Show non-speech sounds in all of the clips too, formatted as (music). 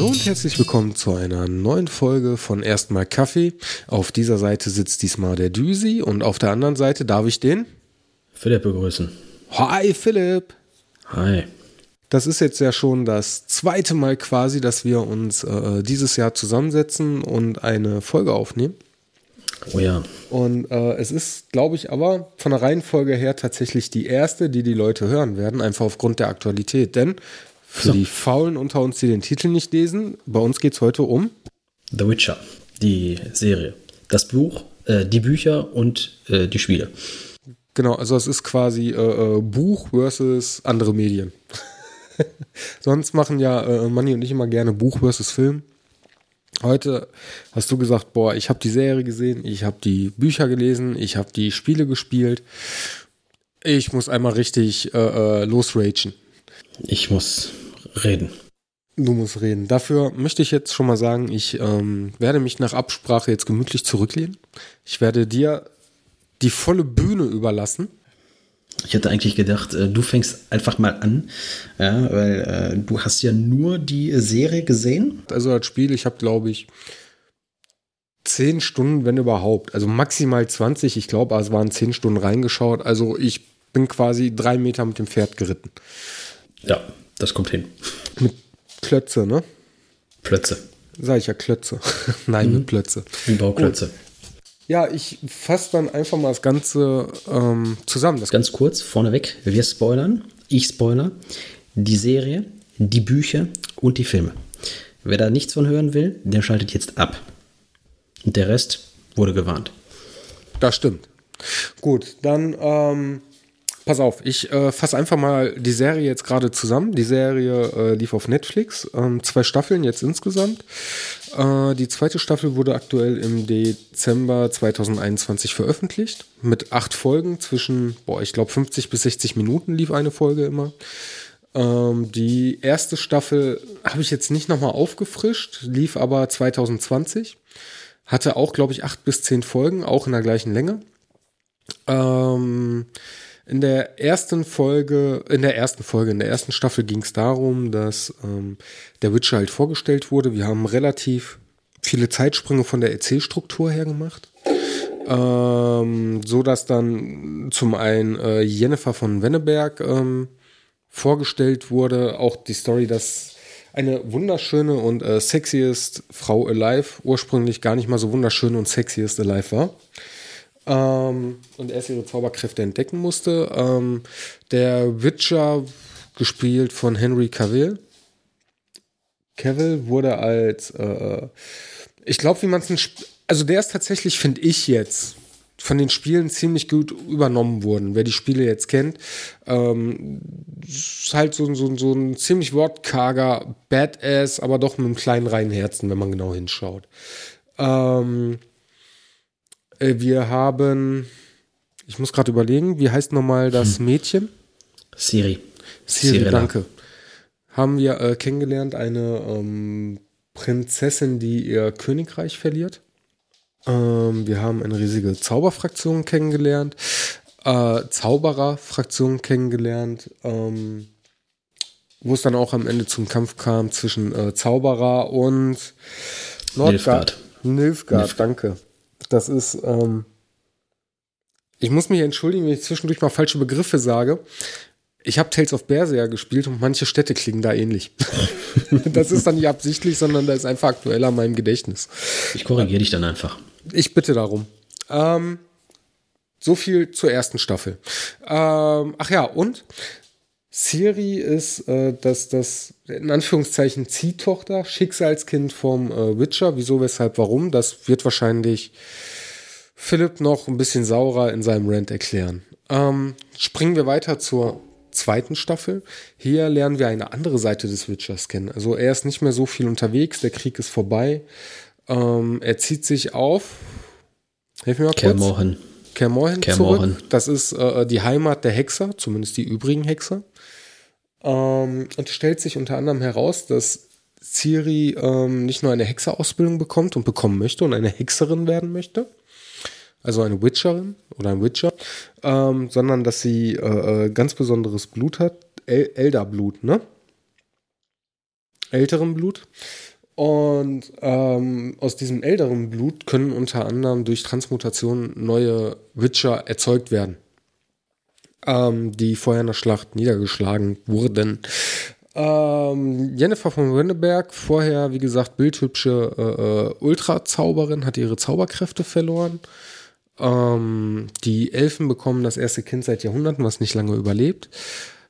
Hallo und herzlich willkommen zu einer neuen Folge von Erstmal Kaffee. Auf dieser Seite sitzt diesmal der Düsi und auf der anderen Seite darf ich den Philipp begrüßen. Hi Philipp. Hi. Das ist jetzt ja schon das zweite Mal quasi, dass wir uns äh, dieses Jahr zusammensetzen und eine Folge aufnehmen. Oh ja. Und äh, es ist, glaube ich, aber von der Reihenfolge her tatsächlich die erste, die die Leute hören werden, einfach aufgrund der Aktualität. Denn für So. die Faulen unter uns, die den Titel nicht lesen, bei uns geht es heute um The Witcher, die Serie. Das Buch, äh, die Bücher und äh, die Spiele. Genau, also es ist quasi äh, äh, Buch versus andere Medien. (laughs) Sonst machen ja äh, Manni und ich immer gerne Buch versus Film. Heute hast du gesagt, boah, ich habe die Serie gesehen, ich habe die Bücher gelesen, ich habe die Spiele gespielt. Ich muss einmal richtig äh, äh, losragen. Ich muss reden. Du musst reden. Dafür möchte ich jetzt schon mal sagen, ich ähm, werde mich nach Absprache jetzt gemütlich zurücklehnen. Ich werde dir die volle Bühne überlassen. Ich hätte eigentlich gedacht, äh, du fängst einfach mal an, ja, weil äh, du hast ja nur die Serie gesehen. Also das Spiel, ich habe glaube ich zehn Stunden, wenn überhaupt. Also maximal 20, ich glaube, es waren zehn Stunden reingeschaut. Also ich bin quasi drei Meter mit dem Pferd geritten. Ja, das kommt hin. Mit Klötze, ne? Plötze. Sag ich ja Klötze. (laughs) Nein, mit Plötze. Die Bauklötze. Ja, ich fasse dann einfach mal das Ganze ähm, zusammen. Das Ganz kurz, vorneweg, wir spoilern. Ich spoiler. Die Serie, die Bücher und die Filme. Wer da nichts von hören will, der schaltet jetzt ab. Und der Rest wurde gewarnt. Das stimmt. Gut, dann ähm, pass auf, ich äh, fasse einfach mal die Serie jetzt gerade zusammen. Die Serie äh, lief auf Netflix, ähm, zwei Staffeln jetzt insgesamt. Äh, die zweite Staffel wurde aktuell im Dezember 2021 veröffentlicht mit acht Folgen zwischen, boah, ich glaube 50 bis 60 Minuten lief eine Folge immer. Ähm, die erste Staffel habe ich jetzt nicht nochmal aufgefrischt, lief aber 2020. Hatte auch, glaube ich, acht bis zehn Folgen, auch in der gleichen Länge. Ähm, in der ersten Folge, in der ersten Folge, in der ersten Staffel ging es darum, dass ähm, der Witcher halt vorgestellt wurde. Wir haben relativ viele Zeitsprünge von der Erzählstruktur her gemacht. Ähm, so dass dann zum einen äh, Jennifer von Wenneberg ähm, vorgestellt wurde, auch die Story, dass eine wunderschöne und äh, sexiest Frau alive ursprünglich gar nicht mal so wunderschön und sexiest alive war. Ähm, und erst ihre Zauberkräfte entdecken musste. Ähm, der Witcher, gespielt von Henry Cavill. Cavill wurde als, äh, ich glaube, wie man es, also der ist tatsächlich, finde ich jetzt, von den Spielen ziemlich gut übernommen worden. Wer die Spiele jetzt kennt, ähm, ist halt so, so, so ein ziemlich wortkarger Badass, aber doch mit einem kleinen reinen Herzen, wenn man genau hinschaut. Ähm, äh, wir haben, ich muss gerade überlegen, wie heißt nochmal das Mädchen? Siri. Siri, Cirilla. danke. Haben wir äh, kennengelernt, eine ähm, Prinzessin, die ihr Königreich verliert. Ähm, wir haben eine riesige Zauberfraktion kennengelernt, äh, Zaubererfraktion kennengelernt, ähm, wo es dann auch am Ende zum Kampf kam zwischen äh, Zauberer und Nilfgaard. Nilfgaard, Nilfgaard. danke. Das ist, ähm, ich muss mich entschuldigen, wenn ich zwischendurch mal falsche Begriffe sage. Ich habe Tales of Berseria gespielt und manche Städte klingen da ähnlich. (laughs) das ist dann nicht absichtlich, sondern da ist einfach aktueller in meinem Gedächtnis. Ich korrigiere dich dann einfach. Ich bitte darum. Ähm, so viel zur ersten Staffel. Ähm, ach ja, und Siri ist äh, das, das, in Anführungszeichen, Ziehtochter, Schicksalskind vom äh, Witcher. Wieso, weshalb, warum? Das wird wahrscheinlich Philipp noch ein bisschen saurer in seinem Rant erklären. Ähm, springen wir weiter zur zweiten Staffel. Hier lernen wir eine andere Seite des Witchers kennen. Also er ist nicht mehr so viel unterwegs, der Krieg ist vorbei. Ähm, er zieht sich auf. Hilf mir mal kurz. Kermorhen. Kermorhen zurück. Das ist äh, die Heimat der Hexer, zumindest die übrigen Hexer. Ähm, und es stellt sich unter anderem heraus, dass Ciri ähm, nicht nur eine Hexerausbildung bekommt und bekommen möchte und eine Hexerin werden möchte, also eine Witcherin oder ein Witcher, ähm, sondern dass sie äh, äh, ganz besonderes Blut hat, El Elderblut, ne? Älteren Blut. Und ähm, aus diesem älteren Blut können unter anderem durch Transmutation neue Witcher erzeugt werden, ähm, die vorher in der Schlacht niedergeschlagen wurden. Ähm, Jennifer von Wenneberg, vorher, wie gesagt, bildhübsche äh, äh, Ultra-Zauberin, hat ihre Zauberkräfte verloren. Ähm, die Elfen bekommen das erste Kind seit Jahrhunderten, was nicht lange überlebt.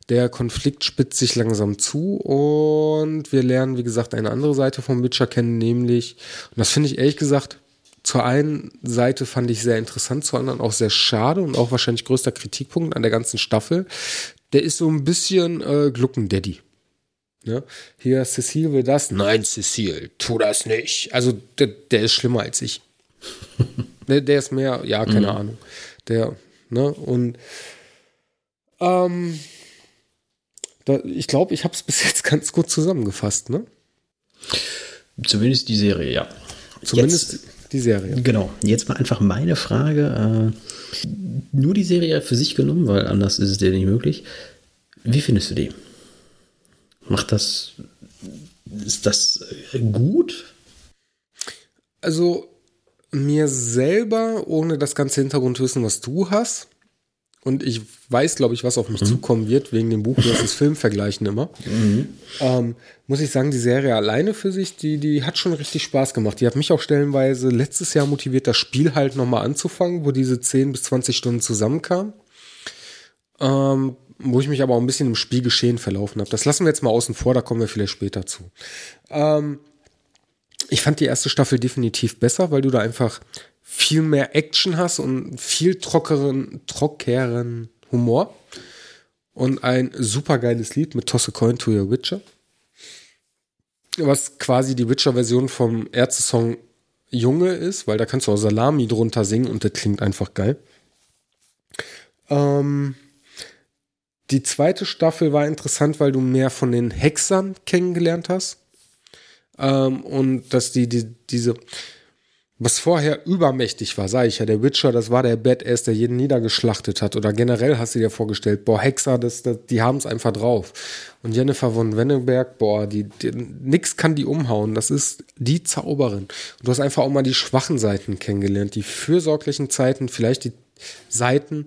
Der Konflikt spitzt sich langsam zu und wir lernen, wie gesagt, eine andere Seite vom Witcher kennen, nämlich, und das finde ich ehrlich gesagt, zur einen Seite fand ich sehr interessant, zur anderen auch sehr schade und auch wahrscheinlich größter Kritikpunkt an der ganzen Staffel. Der ist so ein bisschen äh, Gluckendaddy. Ja, hier, Cecile will das. Nein, Cecile, tu das nicht. Also, der, der ist schlimmer als ich. der, (laughs) der, ist mehr, ja, keine mhm. Ahnung. Der, ne, und ähm, da, ich glaube, ich habe es (laughs) bis jetzt ganz gut zusammengefasst, ne? Zumindest die Serie, ja. Zumindest jetzt, die Serie. Genau. Jetzt mal einfach meine Frage. Äh, nur die Serie für sich genommen, weil anders ist es dir nicht möglich. Wie findest du die? Macht das. Ist das gut? Also, mir selber, ohne das ganze Hintergrundwissen, was du hast, und ich weiß, glaube ich, was auf mich mhm. zukommen wird, wegen dem Buch versus (laughs) Film vergleichen immer. Mhm. Ähm, muss ich sagen, die Serie alleine für sich, die, die hat schon richtig Spaß gemacht. Die hat mich auch stellenweise letztes Jahr motiviert, das Spiel halt nochmal anzufangen, wo diese 10 bis 20 Stunden zusammenkamen. Ähm, wo ich mich aber auch ein bisschen im Spielgeschehen verlaufen habe. Das lassen wir jetzt mal außen vor, da kommen wir vielleicht später zu. Ähm, ich fand die erste Staffel definitiv besser, weil du da einfach viel mehr Action hast und viel trockeren, trockeren Humor. Und ein super geiles Lied mit Toss a Coin to Your Witcher. Was quasi die Witcher-Version vom Ärzte-Song Junge ist, weil da kannst du auch Salami drunter singen und das klingt einfach geil. Ähm, die zweite Staffel war interessant, weil du mehr von den Hexern kennengelernt hast. Ähm, und dass die, die diese, was vorher übermächtig war, sage ich ja, der Witcher, das war der Badass, der jeden niedergeschlachtet hat. Oder generell hast du dir vorgestellt, boah, Hexer, das, das die haben es einfach drauf. Und Jennifer von Wenneberg, boah, die, die, nix kann die umhauen. Das ist die Zauberin. Und du hast einfach auch mal die schwachen Seiten kennengelernt, die fürsorglichen Zeiten, vielleicht die Seiten,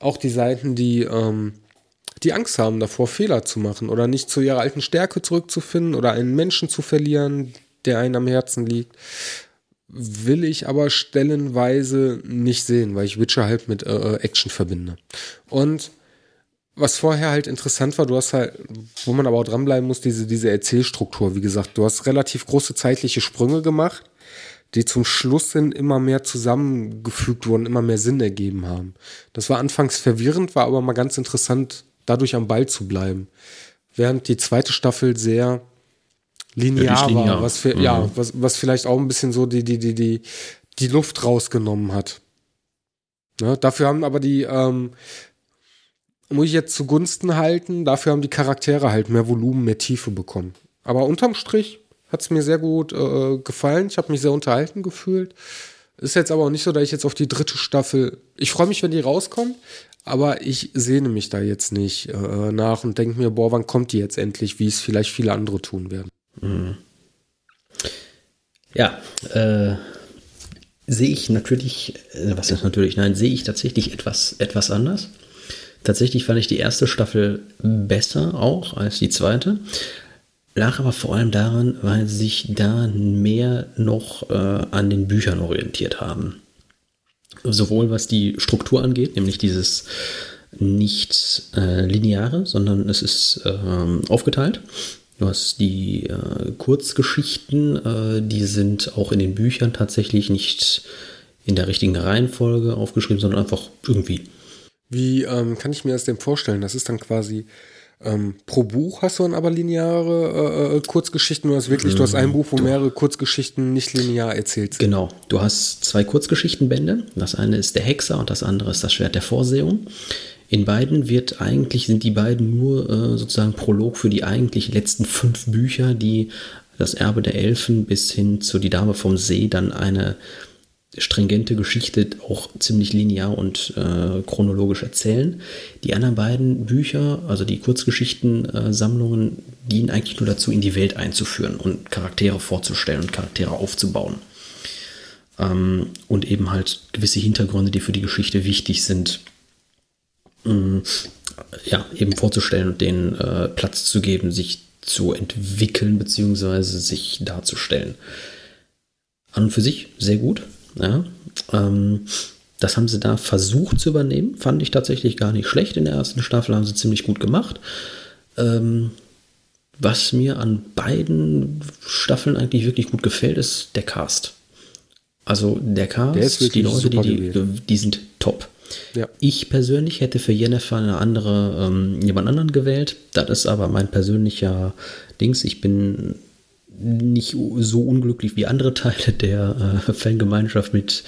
auch die Seiten, die, ähm, die Angst haben davor, Fehler zu machen oder nicht zu ihrer alten Stärke zurückzufinden oder einen Menschen zu verlieren, der einen am Herzen liegt will ich aber stellenweise nicht sehen, weil ich Witcher halt mit äh, äh, Action verbinde. Und was vorher halt interessant war, du hast halt, wo man aber auch dranbleiben muss, diese, diese Erzählstruktur, wie gesagt, du hast relativ große zeitliche Sprünge gemacht, die zum Schluss hin immer mehr zusammengefügt wurden, immer mehr Sinn ergeben haben. Das war anfangs verwirrend, war aber mal ganz interessant, dadurch am Ball zu bleiben. Während die zweite Staffel sehr linear, linear. war, was, für, mhm. ja, was, was vielleicht auch ein bisschen so die, die, die, die, die Luft rausgenommen hat. Ne? Dafür haben aber die, ähm, muss ich jetzt zugunsten halten, dafür haben die Charaktere halt mehr Volumen, mehr Tiefe bekommen. Aber unterm Strich hat es mir sehr gut äh, gefallen. Ich habe mich sehr unterhalten gefühlt. Ist jetzt aber auch nicht so, dass ich jetzt auf die dritte Staffel. Ich freue mich, wenn die rauskommt, aber ich sehne mich da jetzt nicht äh, nach und denke mir, boah, wann kommt die jetzt endlich, wie es vielleicht viele andere tun werden. Mhm. Ja, äh, sehe ich natürlich, äh, was ist natürlich, nein, sehe ich tatsächlich etwas, etwas anders. Tatsächlich fand ich die erste Staffel besser auch als die zweite. Lag aber vor allem daran, weil sie sich da mehr noch äh, an den Büchern orientiert haben. Sowohl was die Struktur angeht, nämlich dieses nicht äh, lineare, sondern es ist äh, aufgeteilt. Du hast die äh, Kurzgeschichten, äh, die sind auch in den Büchern tatsächlich nicht in der richtigen Reihenfolge aufgeschrieben, sondern einfach irgendwie. Wie ähm, kann ich mir das denn vorstellen? Das ist dann quasi ähm, pro Buch hast du dann aber lineare äh, äh Kurzgeschichten oder hast wirklich, du hast ein Buch, wo mehrere Kurzgeschichten nicht linear erzählt sind? Genau, du hast zwei Kurzgeschichtenbände. Das eine ist der Hexer und das andere ist das Schwert der Vorsehung. In beiden wird eigentlich, sind die beiden nur äh, sozusagen Prolog für die eigentlich letzten fünf Bücher, die das Erbe der Elfen bis hin zu Die Dame vom See dann eine stringente Geschichte auch ziemlich linear und äh, chronologisch erzählen. Die anderen beiden Bücher, also die Kurzgeschichtensammlungen, äh, dienen eigentlich nur dazu, in die Welt einzuführen und Charaktere vorzustellen und Charaktere aufzubauen. Ähm, und eben halt gewisse Hintergründe, die für die Geschichte wichtig sind, ähm, ja, eben vorzustellen und denen äh, Platz zu geben, sich zu entwickeln bzw. sich darzustellen. An und für sich sehr gut. Ja, ähm, das haben sie da versucht zu übernehmen. Fand ich tatsächlich gar nicht schlecht. In der ersten Staffel haben sie ziemlich gut gemacht. Ähm, was mir an beiden Staffeln eigentlich wirklich gut gefällt, ist der Cast. Also der Cast, der die Leute, die, die, die, sind top. Ja. Ich persönlich hätte für Jennifer eine andere, ähm, jemand anderen gewählt. Das ist aber mein persönlicher Dings. Ich bin nicht so unglücklich wie andere Teile der äh, Fangemeinschaft mit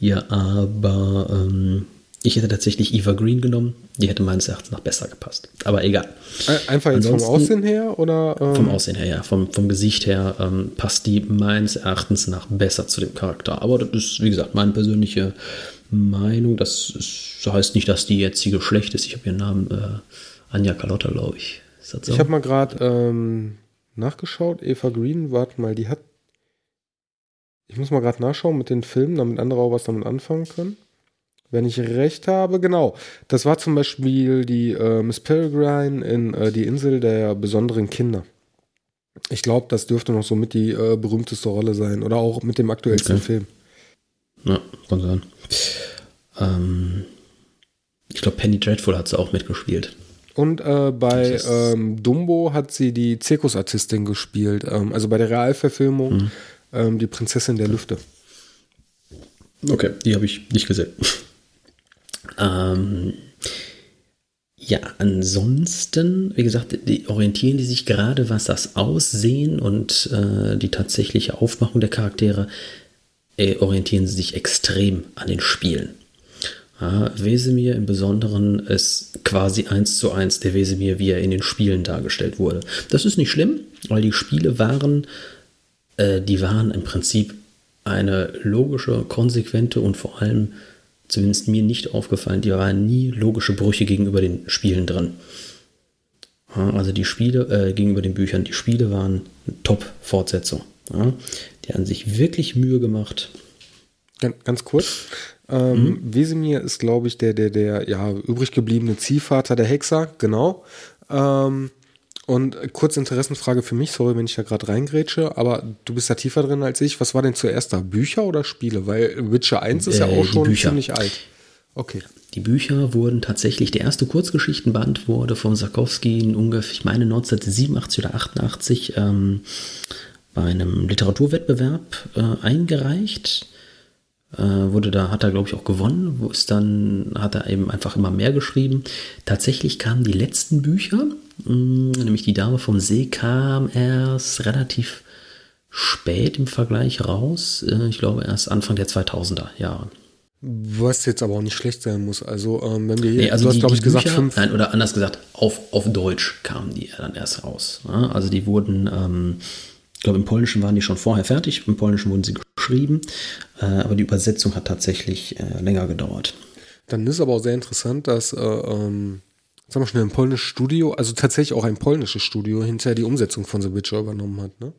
ihr, aber ähm, ich hätte tatsächlich Eva Green genommen. Die hätte meines Erachtens noch besser gepasst. Aber egal. Einfach jetzt Ansonsten, vom Aussehen her oder? Ähm? Vom Aussehen her, ja. Vom, vom Gesicht her ähm, passt die meines Erachtens nach besser zu dem Charakter. Aber das ist, wie gesagt, meine persönliche Meinung. Das ist, heißt nicht, dass die jetzige schlecht ist. Ich habe ihren Namen äh, Anja Carlotta, glaube ich. Ich habe mal gerade ähm, nachgeschaut. Eva Green, warte mal, die hat. Ich muss mal gerade nachschauen mit den Filmen, damit andere auch was damit anfangen können. Wenn ich recht habe, genau. Das war zum Beispiel die äh, Miss Peregrine in äh, Die Insel der besonderen Kinder. Ich glaube, das dürfte noch so mit die äh, berühmteste Rolle sein. Oder auch mit dem aktuellsten okay. Film. Ja, kann sein. Ähm, ich glaube, Penny Dreadful hat sie auch mitgespielt. Und äh, bei ähm, Dumbo hat sie die Zirkusartistin gespielt. Ähm, also bei der Realverfilmung mhm. ähm, die Prinzessin der Lüfte. Okay, die habe ich nicht gesehen. ähm, ja, ansonsten, wie gesagt, die orientieren die sich gerade, was das Aussehen und äh, die tatsächliche Aufmachung der Charaktere, äh, orientieren sie sich extrem an den Spielen. Ja, Wesemir im Besonderen ist quasi eins zu eins der Wesemir, wie er in den Spielen dargestellt wurde. Das ist nicht schlimm, weil die Spiele waren, äh, die waren im Prinzip eine logische, konsequente und vor allem, zumindest mir nicht aufgefallen, die waren nie logische Brüche gegenüber den Spielen drin. Ja, also die Spiele äh, gegenüber den Büchern, die Spiele waren Top-Fortsetzung. Ja, die haben sich wirklich Mühe gemacht. Ganz, ganz kurz, ähm, mhm. Wesemir ist, glaube ich, der, der, der ja, übrig gebliebene Ziehvater der Hexer, genau. Ähm, und kurze Interessenfrage für mich, sorry, wenn ich da gerade reingrätsche, aber du bist da tiefer drin als ich. Was war denn zuerst da? Bücher oder Spiele? Weil Witcher 1 ist äh, ja auch schon Bücher. ziemlich alt. Okay. Die Bücher wurden tatsächlich, der erste Kurzgeschichtenband wurde von Sarkowski in ungefähr, ich meine 1987 oder 88 ähm, bei einem Literaturwettbewerb äh, eingereicht. Äh, wurde da, hat er glaube ich auch gewonnen, wo es dann, hat er eben einfach immer mehr geschrieben. Tatsächlich kamen die letzten Bücher, mh, mm, nämlich die Dame vom See kam erst relativ spät im Vergleich raus. Äh, ich glaube erst Anfang der 2000er Jahre. Was jetzt aber auch nicht schlecht sein muss. Also, ähm, wenn wir hier, nee, also du hast, glaube ich, Bücher, gesagt, fünf. Nein, oder anders gesagt, auf, auf Deutsch kamen die dann erst raus. Also, die wurden, ähm, ich glaube, im Polnischen waren die schon vorher fertig, im Polnischen wurden sie geschrieben, äh, aber die Übersetzung hat tatsächlich äh, länger gedauert. Dann ist aber auch sehr interessant, dass, äh, ähm, sagen wir schon, ein polnisches Studio, also tatsächlich auch ein polnisches Studio, hinterher die Umsetzung von The Witcher übernommen hat. Ne?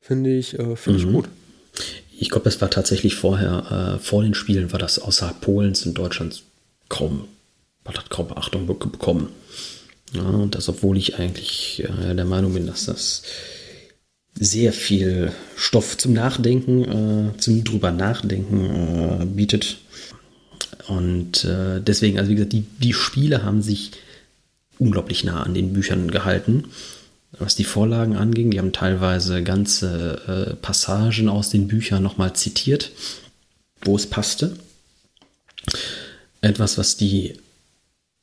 Finde ich, äh, find mhm. ich gut. Ich glaube, das war tatsächlich vorher, äh, vor den Spielen war das außerhalb Polens und Deutschlands kaum, hat kaum Beachtung bekommen. Ja, und das, obwohl ich eigentlich äh, der Meinung bin, dass das sehr viel Stoff zum Nachdenken, äh, zum drüber nachdenken äh, bietet. Und äh, deswegen, also wie gesagt, die, die Spiele haben sich unglaublich nah an den Büchern gehalten. Was die Vorlagen anging, die haben teilweise ganze äh, Passagen aus den Büchern nochmal zitiert, wo es passte. Etwas, was die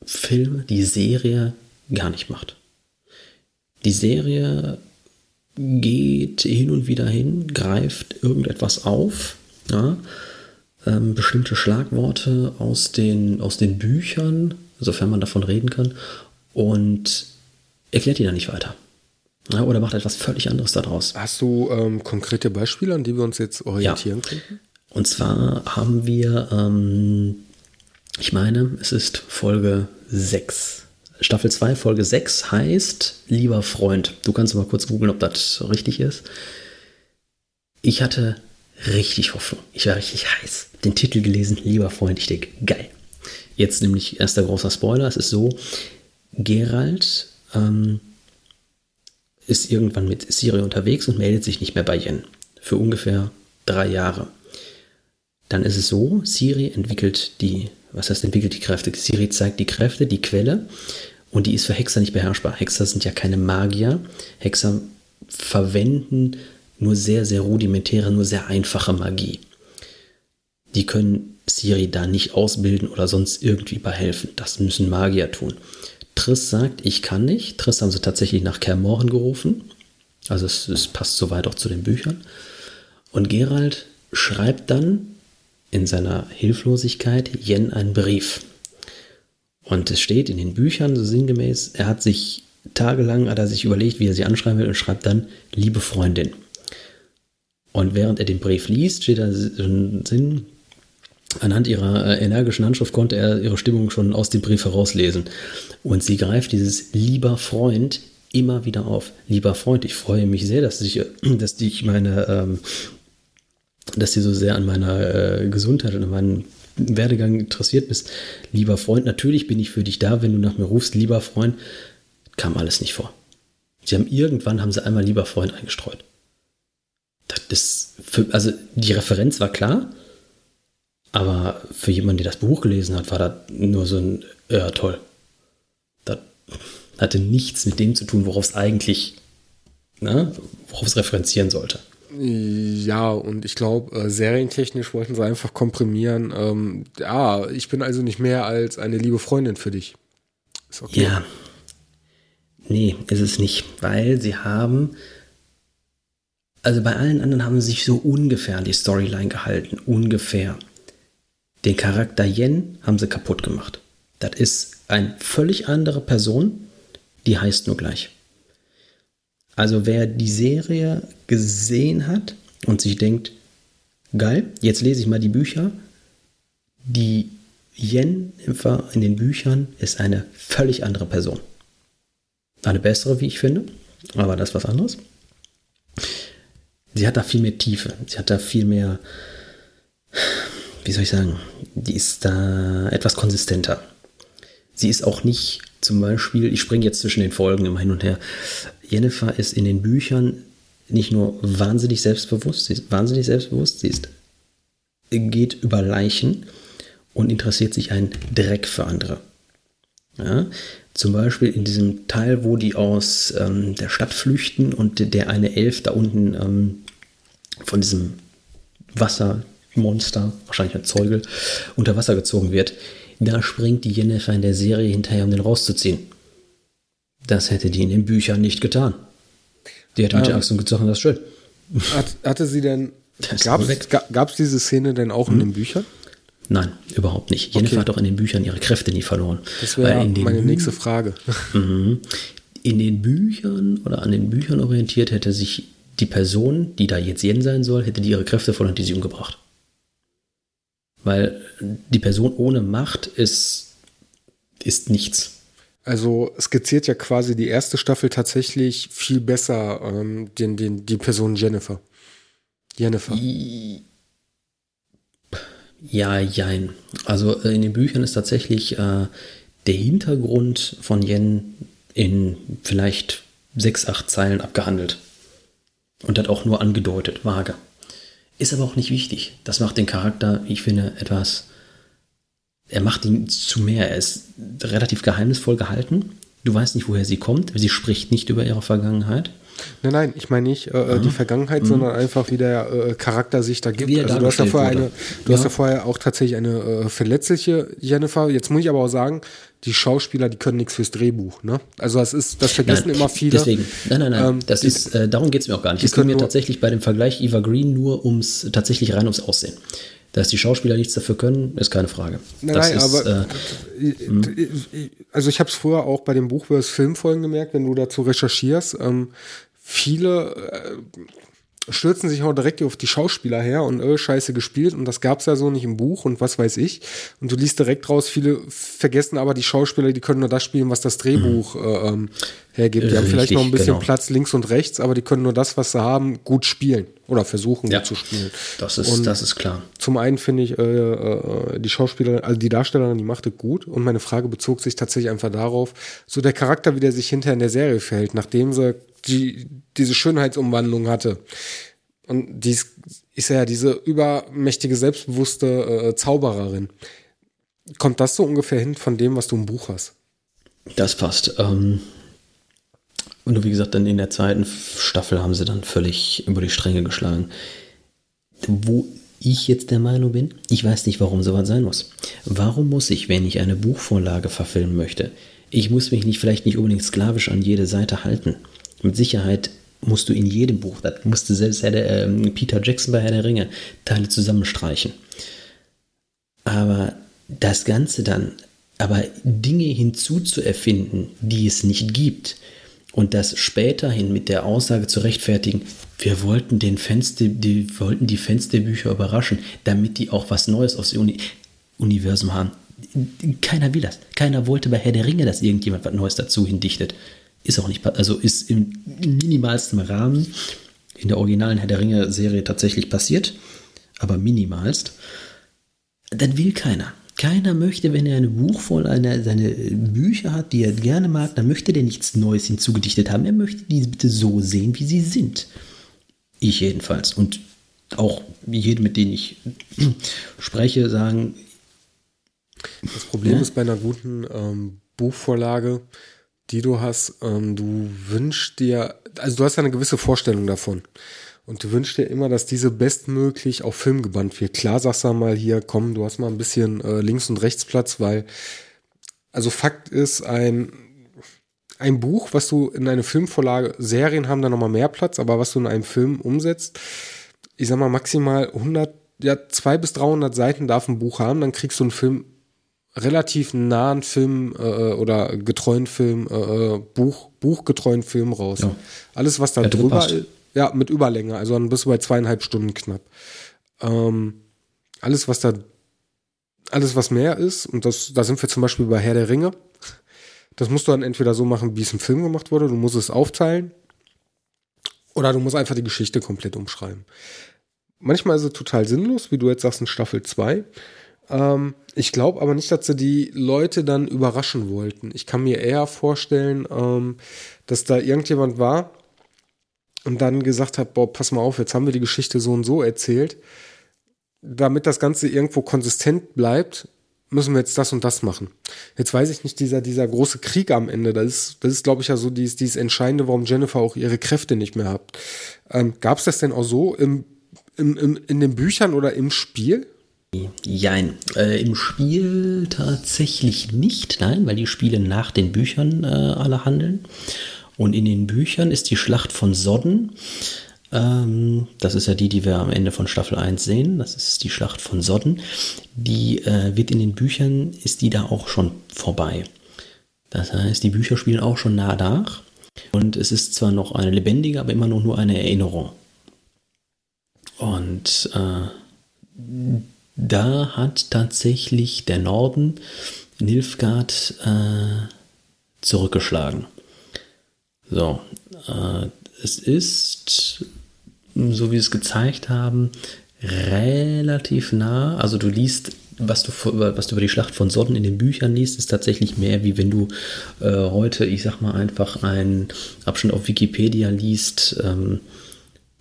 Filme, die Serie gar nicht macht. Die Serie geht hin und wieder hin, greift irgendetwas auf, ja, ähm, bestimmte Schlagworte aus den, aus den Büchern, sofern man davon reden kann, und erklärt die dann nicht weiter. Ja, oder macht etwas völlig anderes daraus. Hast du ähm, konkrete Beispiele, an die wir uns jetzt orientieren ja. könnten? Und zwar haben wir, ähm, ich meine, es ist Folge 6. Staffel 2, Folge 6 heißt Lieber Freund. Du kannst mal kurz googeln, ob das richtig ist. Ich hatte richtig Hoffnung. Ich war richtig heiß. Den Titel gelesen, Lieber Freund. Ich denke, geil. Jetzt nämlich erster großer Spoiler. Es ist so, Gerald ähm, ist irgendwann mit Siri unterwegs und meldet sich nicht mehr bei Yen. Für ungefähr drei Jahre. Dann ist es so, Siri entwickelt die, was heißt entwickelt die Kräfte? Siri zeigt die Kräfte, die Quelle und die ist für Hexer nicht beherrschbar. Hexer sind ja keine Magier. Hexer verwenden nur sehr, sehr rudimentäre, nur sehr einfache Magie. Die können Siri da nicht ausbilden oder sonst irgendwie behelfen. Das müssen Magier tun. Triss sagt, ich kann nicht. Triss haben sie tatsächlich nach Kermoren gerufen. Also es, es passt soweit auch zu den Büchern. Und Gerald schreibt dann in seiner Hilflosigkeit Yen einen Brief. Und es steht in den Büchern so sinngemäß, er hat sich tagelang, hat er sich überlegt, wie er sie anschreiben will und schreibt dann, liebe Freundin. Und während er den Brief liest, steht da Sinn, anhand ihrer äh, energischen Handschrift konnte er ihre Stimmung schon aus dem Brief herauslesen. Und sie greift dieses lieber Freund immer wieder auf. Lieber Freund, ich freue mich sehr, dass ich, dass dich meine, ähm, dass du so sehr an meiner äh, Gesundheit und an meinem Werdegang interessiert bist. Lieber Freund, natürlich bin ich für dich da, wenn du nach mir rufst. Lieber Freund, kam alles nicht vor. Sie haben irgendwann haben sie einmal lieber Freund eingestreut. Das ist für, also die Referenz war klar, aber für jemanden, der das Buch gelesen hat, war das nur so ein, ja toll. Das hatte nichts mit dem zu tun, worauf es eigentlich, ne, worauf es referenzieren sollte. Ja, und ich glaube, äh, serientechnisch wollten sie einfach komprimieren. Ähm, ja, ich bin also nicht mehr als eine liebe Freundin für dich. Ist okay. Ja. Nee, ist es nicht, weil sie haben also bei allen anderen haben sie sich so ungefähr an die Storyline gehalten. Ungefähr. Den Charakter Yen haben sie kaputt gemacht. Das ist eine völlig andere Person, die heißt nur gleich. Also wer die Serie gesehen hat und sich denkt, geil, jetzt lese ich mal die Bücher, die Yen in den Büchern ist eine völlig andere Person. Eine bessere, wie ich finde, aber das ist was anderes sie hat da viel mehr Tiefe. Sie hat da viel mehr, wie soll ich sagen, die ist da etwas konsistenter. Sie ist auch nicht zum Beispiel, ich springe jetzt zwischen den Folgen immer hin und her. Jennifer ist in den Büchern nicht nur wahnsinnig selbstbewusst, sie ist wahnsinnig selbstbewusst, sie ist, geht über Leichen und interessiert sich einen Dreck für andere. Ja? Zum Beispiel in diesem Teil, wo die aus ähm, der Stadt flüchten und der eine Elf da unten ähm, von diesem Wassermonster, wahrscheinlich ein Zeugel, unter Wasser gezogen wird. Da springt die Jennifer in der Serie hinterher, um den rauszuziehen. Das hätte die in den Büchern nicht getan. Die hätte mit ähm, der Axt und gezogen, das ist schön. Hat, hatte sie denn, gab es diese Szene denn auch hm. in den Büchern? Nein, überhaupt nicht. Okay. Jennifer hat auch in den Büchern ihre Kräfte nie verloren. Das wäre meine nächste Frage. (laughs) Mhm. In den Büchern oder an den Büchern orientiert hätte sich die Person, die da jetzt Yen sein soll, hätte die ihre Kräfte voll und die sie umgebracht. Weil die Person ohne Macht ist, ist nichts. Also skizziert ja quasi die erste Staffel tatsächlich viel besser ähm, den, den, die Person Jennifer. Jennifer. Ja, jein. Also äh, in den Büchern ist tatsächlich äh, der Hintergrund von Yen in vielleicht sechs, acht Zeilen abgehandelt. Und hat auch nur angedeutet, vage. Ist aber auch nicht wichtig. Das macht den Charakter, ich finde, etwas. Er macht ihn zu mehr. Er ist relativ geheimnisvoll gehalten. Du weißt nicht, woher sie kommt. Sie spricht nicht über ihre Vergangenheit. Nein, nein, ich meine nicht äh, die Vergangenheit, mhm. sondern einfach, wie der äh, Charakter sich da gibt. Also du hast ja vorher eine, du ja. hast ja vorher auch tatsächlich eine äh, verletzliche Jennifer. Jetzt muss ich aber auch sagen, die Schauspieler, die können nichts fürs Drehbuch. Ne? Also das ist, das vergessen nein, immer viele. Deswegen, nein, nein, nein. Ähm, das die, ist, äh, darum geht es mir auch gar nicht. Es geht mir tatsächlich bei dem Vergleich Eva Green nur ums tatsächlich rein ums Aussehen. Dass die Schauspieler nichts dafür können, ist keine Frage. Nein, nein ist, aber äh, also ich habe es früher auch bei den Buchbörs Filmfolgen gemerkt, wenn du dazu recherchierst. Ähm, viele äh, stürzen sich auch direkt auf die Schauspieler her und öh, scheiße gespielt und das gab's ja so nicht im Buch und was weiß ich. Und du liest direkt raus, viele vergessen aber die Schauspieler, die können nur das spielen, was das Drehbuch äh, ähm, hergibt. Die haben vielleicht noch ein bisschen genau. Platz links und rechts, aber die können nur das, was sie haben, gut spielen oder versuchen ja, gut zu spielen. Das ist, und das ist klar. Zum einen finde ich, äh, äh, die Schauspielerin, also die Darstellerin, die macht es gut und meine Frage bezog sich tatsächlich einfach darauf, so der Charakter, wie der sich hinterher in der Serie verhält, nachdem sie die, diese Schönheitsumwandlung hatte. Und dies ist ja diese übermächtige, selbstbewusste äh, Zaubererin. Kommt das so ungefähr hin von dem, was du im Buch hast? Das passt. Ähm, und wie gesagt, dann in der zweiten Staffel haben sie dann völlig über die Stränge geschlagen. Wo ich jetzt der Meinung bin, ich weiß nicht, warum sowas sein muss. Warum muss ich, wenn ich eine Buchvorlage verfilmen möchte, ich muss mich nicht vielleicht nicht unbedingt sklavisch an jede Seite halten. Mit Sicherheit musst du in jedem Buch, das musste selbst äh, Peter Jackson bei Herr der Ringe, Teile zusammenstreichen. Aber das Ganze dann, aber Dinge hinzuzuerfinden, die es nicht gibt, und das späterhin mit der Aussage zu rechtfertigen, wir wollten den Fans, die, wollten die Fans der Bücher überraschen, damit die auch was Neues aus dem Uni Universum haben. Keiner will das. Keiner wollte bei Herr der Ringe, dass irgendjemand was Neues dazu hindichtet. Ist auch nicht, also ist im minimalsten Rahmen in der originalen Herr der Ringe-Serie tatsächlich passiert, aber minimalst. Dann will keiner. Keiner möchte, wenn er eine Buchvorlage, seine Bücher hat, die er gerne mag, dann möchte der nichts Neues hinzugedichtet haben. Er möchte die bitte so sehen, wie sie sind. Ich jedenfalls. Und auch jede, mit denen ich (clears throat) spreche, sagen. Das Problem ja? ist bei einer guten ähm, Buchvorlage, die du hast, ähm, du wünschst dir, also du hast ja eine gewisse Vorstellung davon. Und du wünschst dir immer, dass diese bestmöglich auf Film gebannt wird. Klar sagst du mal hier, komm, du hast mal ein bisschen äh, links und rechts Platz, weil, also Fakt ist, ein, ein Buch, was du in eine Filmvorlage, Serien haben da nochmal mehr Platz, aber was du in einem Film umsetzt, ich sag mal maximal 100, ja, 200 bis 300 Seiten darf ein Buch haben, dann kriegst du einen Film relativ nahen Film äh, oder getreuen Film, äh, Buch, buchgetreuen Film raus. Ja. Alles, was da ja, drüber ist, ja, mit Überlänge, also dann bist du bei zweieinhalb Stunden knapp. Ähm, alles, was da, alles, was mehr ist, und das, da sind wir zum Beispiel bei Herr der Ringe, das musst du dann entweder so machen, wie es im Film gemacht wurde, du musst es aufteilen, oder du musst einfach die Geschichte komplett umschreiben. Manchmal ist es total sinnlos, wie du jetzt sagst in Staffel 2. Ähm, ich glaube aber nicht, dass sie die Leute dann überraschen wollten. Ich kann mir eher vorstellen, ähm, dass da irgendjemand war und dann gesagt hat, boah, pass mal auf, jetzt haben wir die Geschichte so und so erzählt. Damit das Ganze irgendwo konsistent bleibt, müssen wir jetzt das und das machen. Jetzt weiß ich nicht, dieser, dieser große Krieg am Ende, das ist, das ist glaube ich, ja so dieses, dieses Entscheidende, warum Jennifer auch ihre Kräfte nicht mehr hat. Ähm, Gab es das denn auch so im, im, im, in den Büchern oder im Spiel? Jein. Äh, Im Spiel tatsächlich nicht, nein, weil die Spiele nach den Büchern äh, alle handeln. Und in den Büchern ist die Schlacht von Sodden. Ähm, das ist ja die, die wir am Ende von Staffel 1 sehen. Das ist die Schlacht von Sodden. Die äh, wird in den Büchern, ist die da auch schon vorbei. Das heißt, die Bücher spielen auch schon nah nach. Und es ist zwar noch eine lebendige, aber immer noch nur eine Erinnerung. Und äh, da hat tatsächlich der Norden Nilfgaard äh, zurückgeschlagen. So, äh, es ist, so wie es gezeigt haben, relativ nah. Also du liest, was du, was du über die Schlacht von Sodden in den Büchern liest, ist tatsächlich mehr, wie wenn du äh, heute, ich sag mal einfach, einen Abschnitt auf Wikipedia liest ähm,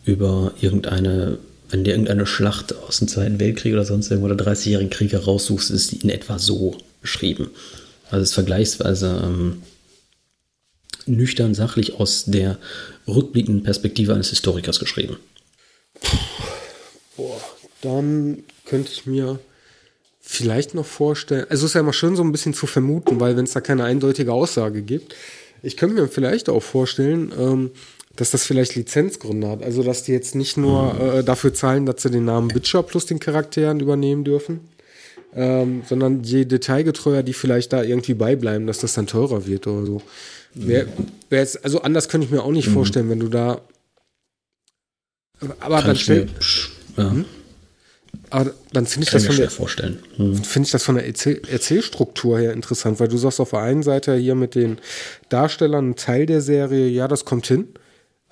über irgendeine wenn dir irgendeine Schlacht aus dem Zweiten Weltkrieg oder sonst irgendwo oder 30-jährigen Krieg heraussuchst, ist die in etwa so beschrieben. Also es ist vergleichsweise ähm, nüchtern, sachlich aus der rückblickenden Perspektive eines Historikers geschrieben. Boah, dann könnte ich mir vielleicht noch vorstellen, also es ist ja immer schön so ein bisschen zu vermuten, weil wenn es da keine eindeutige Aussage gibt, ich könnte mir vielleicht auch vorstellen, ähm, dass das vielleicht Lizenzgründe hat. Also, dass die jetzt nicht nur äh, dafür zahlen, dass sie den Namen Witcher plus den Charakteren übernehmen dürfen, ähm, sondern je detailgetreuer die vielleicht da irgendwie beibleiben, dass das dann teurer wird oder so. Wer, wer jetzt, also anders könnte ich mir auch nicht mhm. vorstellen, wenn du da Aber Kann dann stell, ja, aber dann finde ich das von der, vorstellen. Hm. finde ich das von der Erzähl Erzählstruktur her interessant, weil du sagst auf der einen Seite hier mit den Darstellern ein Teil der Serie, ja, das kommt hin.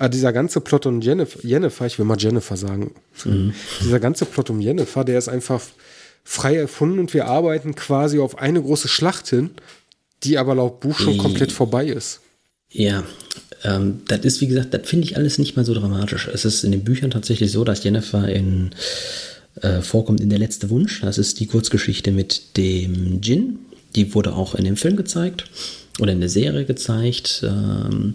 Aber dieser ganze Plot um Jennifer, Jennifer ich will mal Jennifer sagen, dieser ganze Plot um Jennifer, der ist einfach frei erfunden und wir arbeiten quasi auf eine große Schlacht hin, die aber laut Buch schon komplett vorbei ist. Ja, ähm, das ist, wie gesagt, das finde ich alles nicht mal so dramatisch. Es ist in den Büchern tatsächlich so, dass Jennifer in, äh, vorkommt in Der letzte Wunsch. Das ist die Kurzgeschichte mit dem Djinn. Die wurde auch in dem Film gezeigt oder in der Serie gezeigt. Ähm,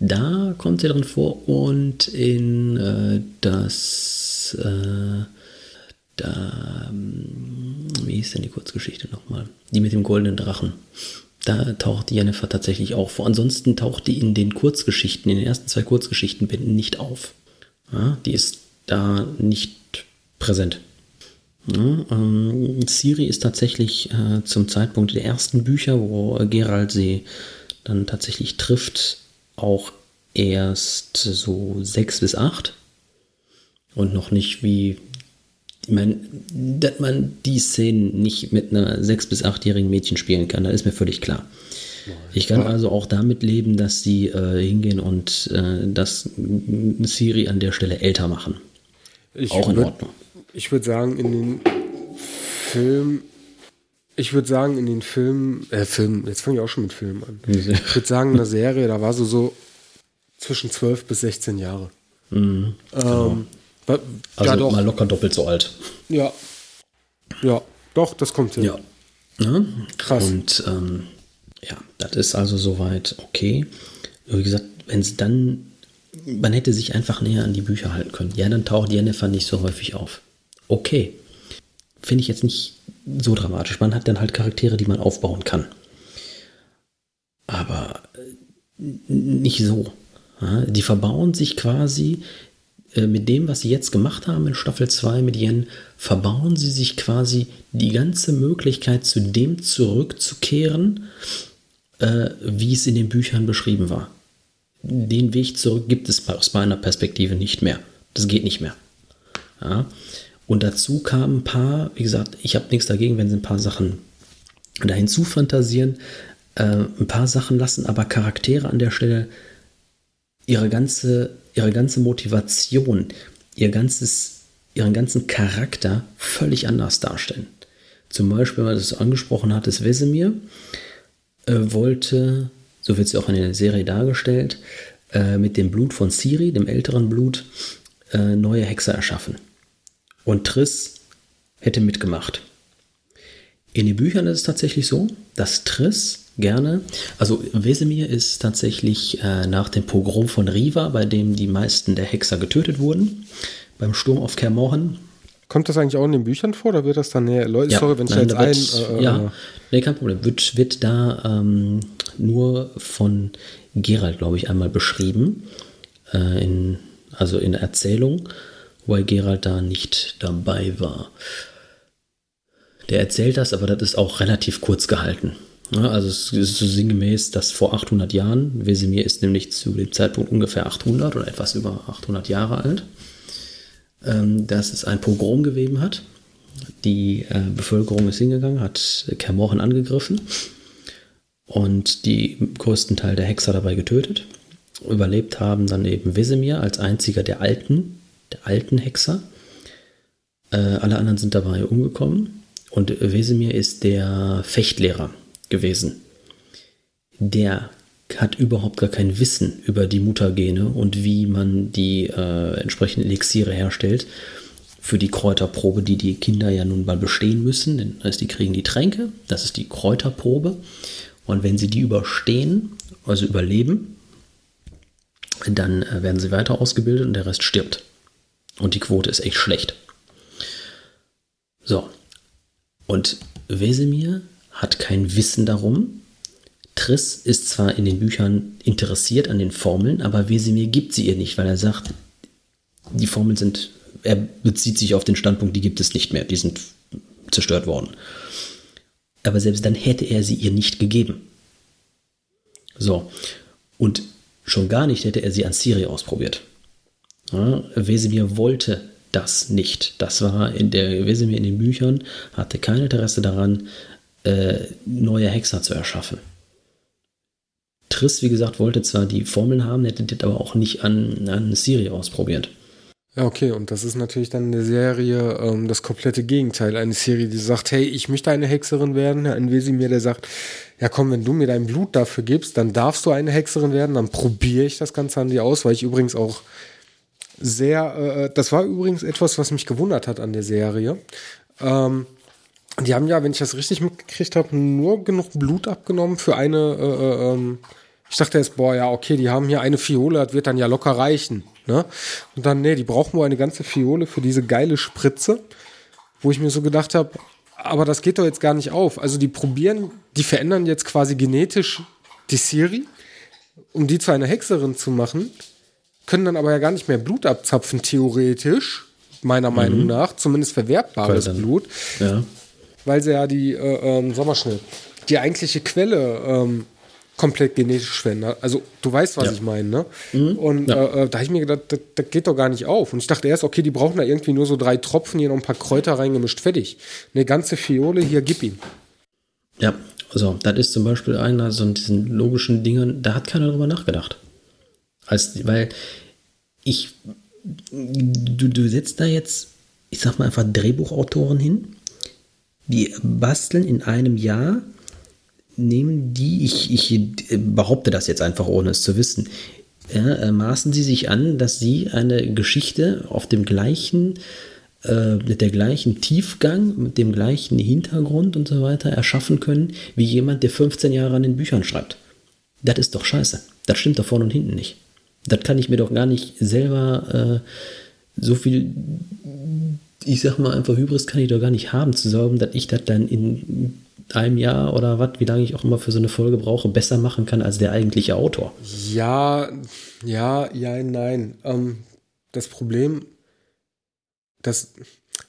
da kommt sie drin vor und in äh, das, äh, da, ähm, wie hieß denn die Kurzgeschichte nochmal? Die mit dem goldenen Drachen. Da taucht Jennifer tatsächlich auch vor. Ansonsten taucht die in den Kurzgeschichten, in den ersten zwei Kurzgeschichtenbänden nicht auf. Ja, die ist da nicht präsent. Ja, ähm, Siri ist tatsächlich äh, zum Zeitpunkt der ersten Bücher, wo Gerald sie dann tatsächlich trifft, auch erst so sechs bis acht. Und noch nicht wie ich meine, dass man die Szenen nicht mit einer sechs- bis achtjährigen Mädchen spielen kann, da ist mir völlig klar. Ich kann also auch damit leben, dass sie äh, hingehen und äh, das Siri an der Stelle älter machen. Ich Auch in würd- Ordnung. Ich würde sagen, in den Film, ich würde sagen, in den Filmen, äh, Film, jetzt fange ich auch schon mit Filmen an. (laughs) Ich würde sagen, in der Serie, da war so so zwischen 12 bis 16 Jahre. ähm, wa- Mhm, Also ja, doch. mal locker doppelt so alt. Ja. Ja, doch, das kommt hin. Ja. ja. Krass. Und ähm, ja, das ist also soweit okay. Wie gesagt, wenn es dann, man hätte sich einfach näher an die Bücher halten können. Ja, dann taucht Jennifer nicht so häufig auf. Okay. Finde ich jetzt nicht so dramatisch. Man hat dann halt Charaktere, die man aufbauen kann. Aber äh, nicht so. Die verbauen sich quasi äh, mit dem, was sie jetzt gemacht haben in Staffel 2 mit Yen, verbauen sie sich quasi die ganze Möglichkeit, zu dem zurückzukehren, äh, wie es in den Büchern beschrieben war. Den Weg zurück gibt es aus meiner Perspektive nicht mehr. Das geht nicht mehr. Ja. Und dazu kamen ein paar, wie gesagt, ich habe nichts dagegen, wenn sie ein paar Sachen da hinzufantasieren, äh, ein paar Sachen lassen aber Charaktere an der Stelle ihre ganze, ihre ganze Motivation, ihr ganzes, ihren ganzen Charakter völlig anders darstellen. Zum Beispiel, weil du es angesprochen hattest, Wesemir äh, wollte, so wird sie auch in der Serie dargestellt, äh, mit dem Blut von Ciri, dem älteren Blut, äh, neue Hexer erschaffen. Und Triss hätte mitgemacht. In den Büchern ist es tatsächlich so, dass Triss gerne, also Wesemir ist tatsächlich äh, nach dem Pogrom von Riva, bei dem die meisten der Hexer getötet wurden, beim Sturm auf Kermorhen. Kommt das eigentlich auch in den Büchern vor oder wird das dann näher? Leute, sorry, wenn ich nein, jetzt wird, ein. Äh, ja, äh, nee, kein Problem. Wird, wird da ähm, nur von Gerald, glaube ich, einmal beschrieben. Äh, in, also in der Erzählung, wobei Gerald da nicht dabei war. Der erzählt das, aber das ist auch relativ kurz gehalten. Also es ist so sinngemäß, dass vor 800 Jahren, Wesemir ist nämlich zu dem Zeitpunkt ungefähr 800 oder etwas über 800 Jahre alt, ähm, dass es ein Pogrom gegeben hat. Die äh, Bevölkerung ist hingegangen, hat Kermorhen angegriffen und die größten Teil der Hexer dabei getötet. Überlebt haben dann eben Wesemir als einziger der alten, der alten Hexer. Äh, alle anderen sind dabei umgekommen und Wesemir ist der Fechtlehrer gewesen. Der hat überhaupt gar kein Wissen über die Mutagene und wie man die äh, entsprechenden Elixiere herstellt für die Kräuterprobe, die die Kinder ja nun mal bestehen müssen. Denn das heißt, die kriegen die Tränke, das ist die Kräuterprobe. Und wenn sie die überstehen, also überleben, dann äh, werden sie weiter ausgebildet und der Rest stirbt. Und die Quote ist echt schlecht. So. Und Wesemir hat kein Wissen darum. Triss ist zwar in den Büchern interessiert an den Formeln, aber Wesemir gibt sie ihr nicht, weil er sagt, die Formeln sind, er bezieht sich auf den Standpunkt, die gibt es nicht mehr, die sind zerstört worden. Aber selbst dann hätte er sie ihr nicht gegeben. So. Und schon gar nicht hätte er sie an Siri ausprobiert. Ja, Wesemir wollte das nicht. Das war in der Wesemir in den Büchern, hatte kein Interesse daran, äh, neue Hexer zu erschaffen. Triss, wie gesagt, wollte zwar die Formeln haben, hätte das aber auch nicht an, an Siri ausprobiert. Ja, okay, und das ist natürlich dann in der Serie ähm, das komplette Gegenteil. Eine Serie, die sagt, hey, ich möchte eine Hexerin werden. Ein Wesimir, der sagt, ja komm, wenn du mir dein Blut dafür gibst, dann darfst du eine Hexerin werden, dann probiere ich das Ganze an dir aus, weil ich übrigens auch sehr, äh, das war übrigens etwas, was mich gewundert hat an der Serie. Ähm, die haben ja, wenn ich das richtig mitgekriegt habe, nur genug Blut abgenommen für eine, äh, äh, ähm, ich dachte erst, boah, ja, okay, die haben hier eine Fiole, das wird dann ja locker reichen. Ne? Und dann, nee, die brauchen wohl eine ganze Fiole für diese geile Spritze, wo ich mir so gedacht habe, aber das geht doch jetzt gar nicht auf. Also die probieren, die verändern jetzt quasi genetisch die Siri, um die zu einer Hexerin zu machen, können dann aber ja gar nicht mehr Blut abzapfen, theoretisch, meiner mhm. Meinung nach, zumindest verwertbares dann, Blut. Ja. Weil sie ja die, äh, ähm, sag mal schnell, die eigentliche Quelle ähm, komplett genetisch verändert. Also du weißt, was ja. ich meine, ne? Mhm. Und ja. äh, da habe ich mir gedacht, das, das, geht doch gar nicht auf. Und ich dachte erst, okay, die brauchen da irgendwie nur so drei Tropfen, hier noch ein paar Kräuter reingemischt, fertig. Eine ganze Fiole, hier, gib ihm. Ja, also das ist zum Beispiel einer so diesen logischen Dingen, da hat keiner drüber nachgedacht. Als, weil ich, du, du setzt da jetzt, ich sag mal einfach Drehbuchautoren hin, die basteln in einem Jahr nehmen die, ich, ich behaupte das jetzt einfach, ohne es zu wissen, ja, äh, maßen sie sich an, dass sie eine Geschichte auf dem gleichen, äh, mit der gleichen Tiefgang, mit dem gleichen Hintergrund und so weiter erschaffen können, wie jemand, der 15 Jahre an den Büchern schreibt. Das ist doch scheiße. Das stimmt da vorne und hinten nicht. Das kann ich mir doch gar nicht selber äh, so viel, ich sag mal einfach Hybris kann ich doch gar nicht haben, zu sagen, dass ich das dann in einem Jahr oder was, wie lange ich auch immer für so eine Folge brauche, besser machen kann als der eigentliche Autor. Ja, ja, ja, nein. Ähm, das Problem, das,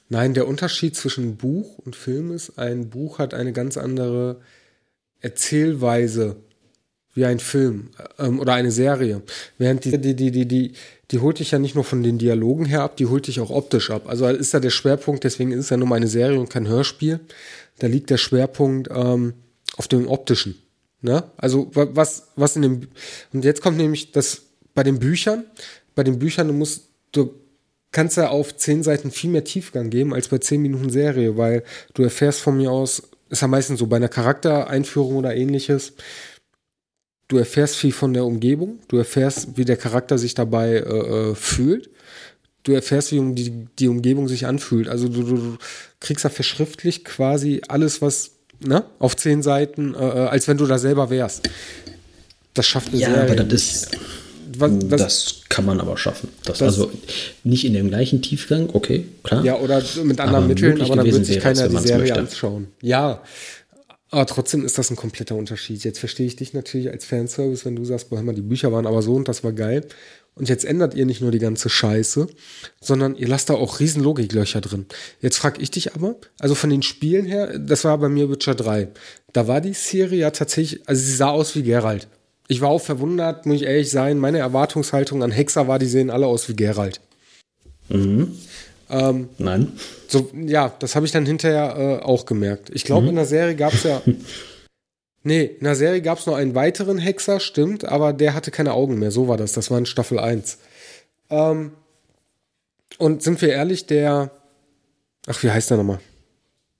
nein, der Unterschied zwischen Buch und Film ist, ein Buch hat eine ganz andere Erzählweise wie ein Film ähm, oder eine Serie. Während die, die, die, die, die, die holt dich ja nicht nur von den Dialogen her ab, die holt dich auch optisch ab. Also ist da der Schwerpunkt, deswegen ist es ja nur mal eine Serie und kein Hörspiel da liegt der Schwerpunkt ähm, auf dem optischen. Ne? Also was, was in dem und jetzt kommt nämlich das bei den Büchern. Bei den Büchern du musst du kannst ja auf zehn Seiten viel mehr Tiefgang geben als bei zehn Minuten Serie, weil du erfährst von mir aus, ist ja meistens so bei einer Charaktereinführung oder ähnliches. Du erfährst viel von der Umgebung, du erfährst, wie der Charakter sich dabei äh, äh fühlt du erfährst, wie die, die Umgebung sich anfühlt. Also du, du kriegst ja verschriftlich quasi alles, was ne, auf zehn Seiten, äh, äh, als wenn du da selber wärst. Das schafft eine ja, Serie. aber das ist. Was, das, das, kann man aber schaffen. Das, das, also nicht in dem gleichen Tiefgang, okay, klar. Ja, oder mit anderen aber Mitteln, aber dann wird sich keiner die Serie möchte. anschauen. Ja, aber trotzdem ist das ein kompletter Unterschied. Jetzt verstehe ich dich natürlich als Fanservice, wenn du sagst, boah, die Bücher waren aber so und das war geil. Und jetzt ändert ihr nicht nur die ganze Scheiße, sondern ihr lasst da auch riesen Logiklöcher drin. Jetzt frage ich dich aber, also von den Spielen her, das war bei mir Witcher 3. Da war die Serie ja tatsächlich, also sie sah aus wie Geralt. Ich war auch verwundert, muss ich ehrlich sein. Meine Erwartungshaltung an Hexer war, die sehen alle aus wie Geralt. Mhm. Ähm, Nein. So, ja, das habe ich dann hinterher äh, auch gemerkt. Ich glaube, mhm. in der Serie gab es ja (laughs) Nee, in der Serie gab es noch einen weiteren Hexer, stimmt, aber der hatte keine Augen mehr. So war das. Das war in Staffel 1. Ähm, und sind wir ehrlich, der. Ach, wie heißt der nochmal?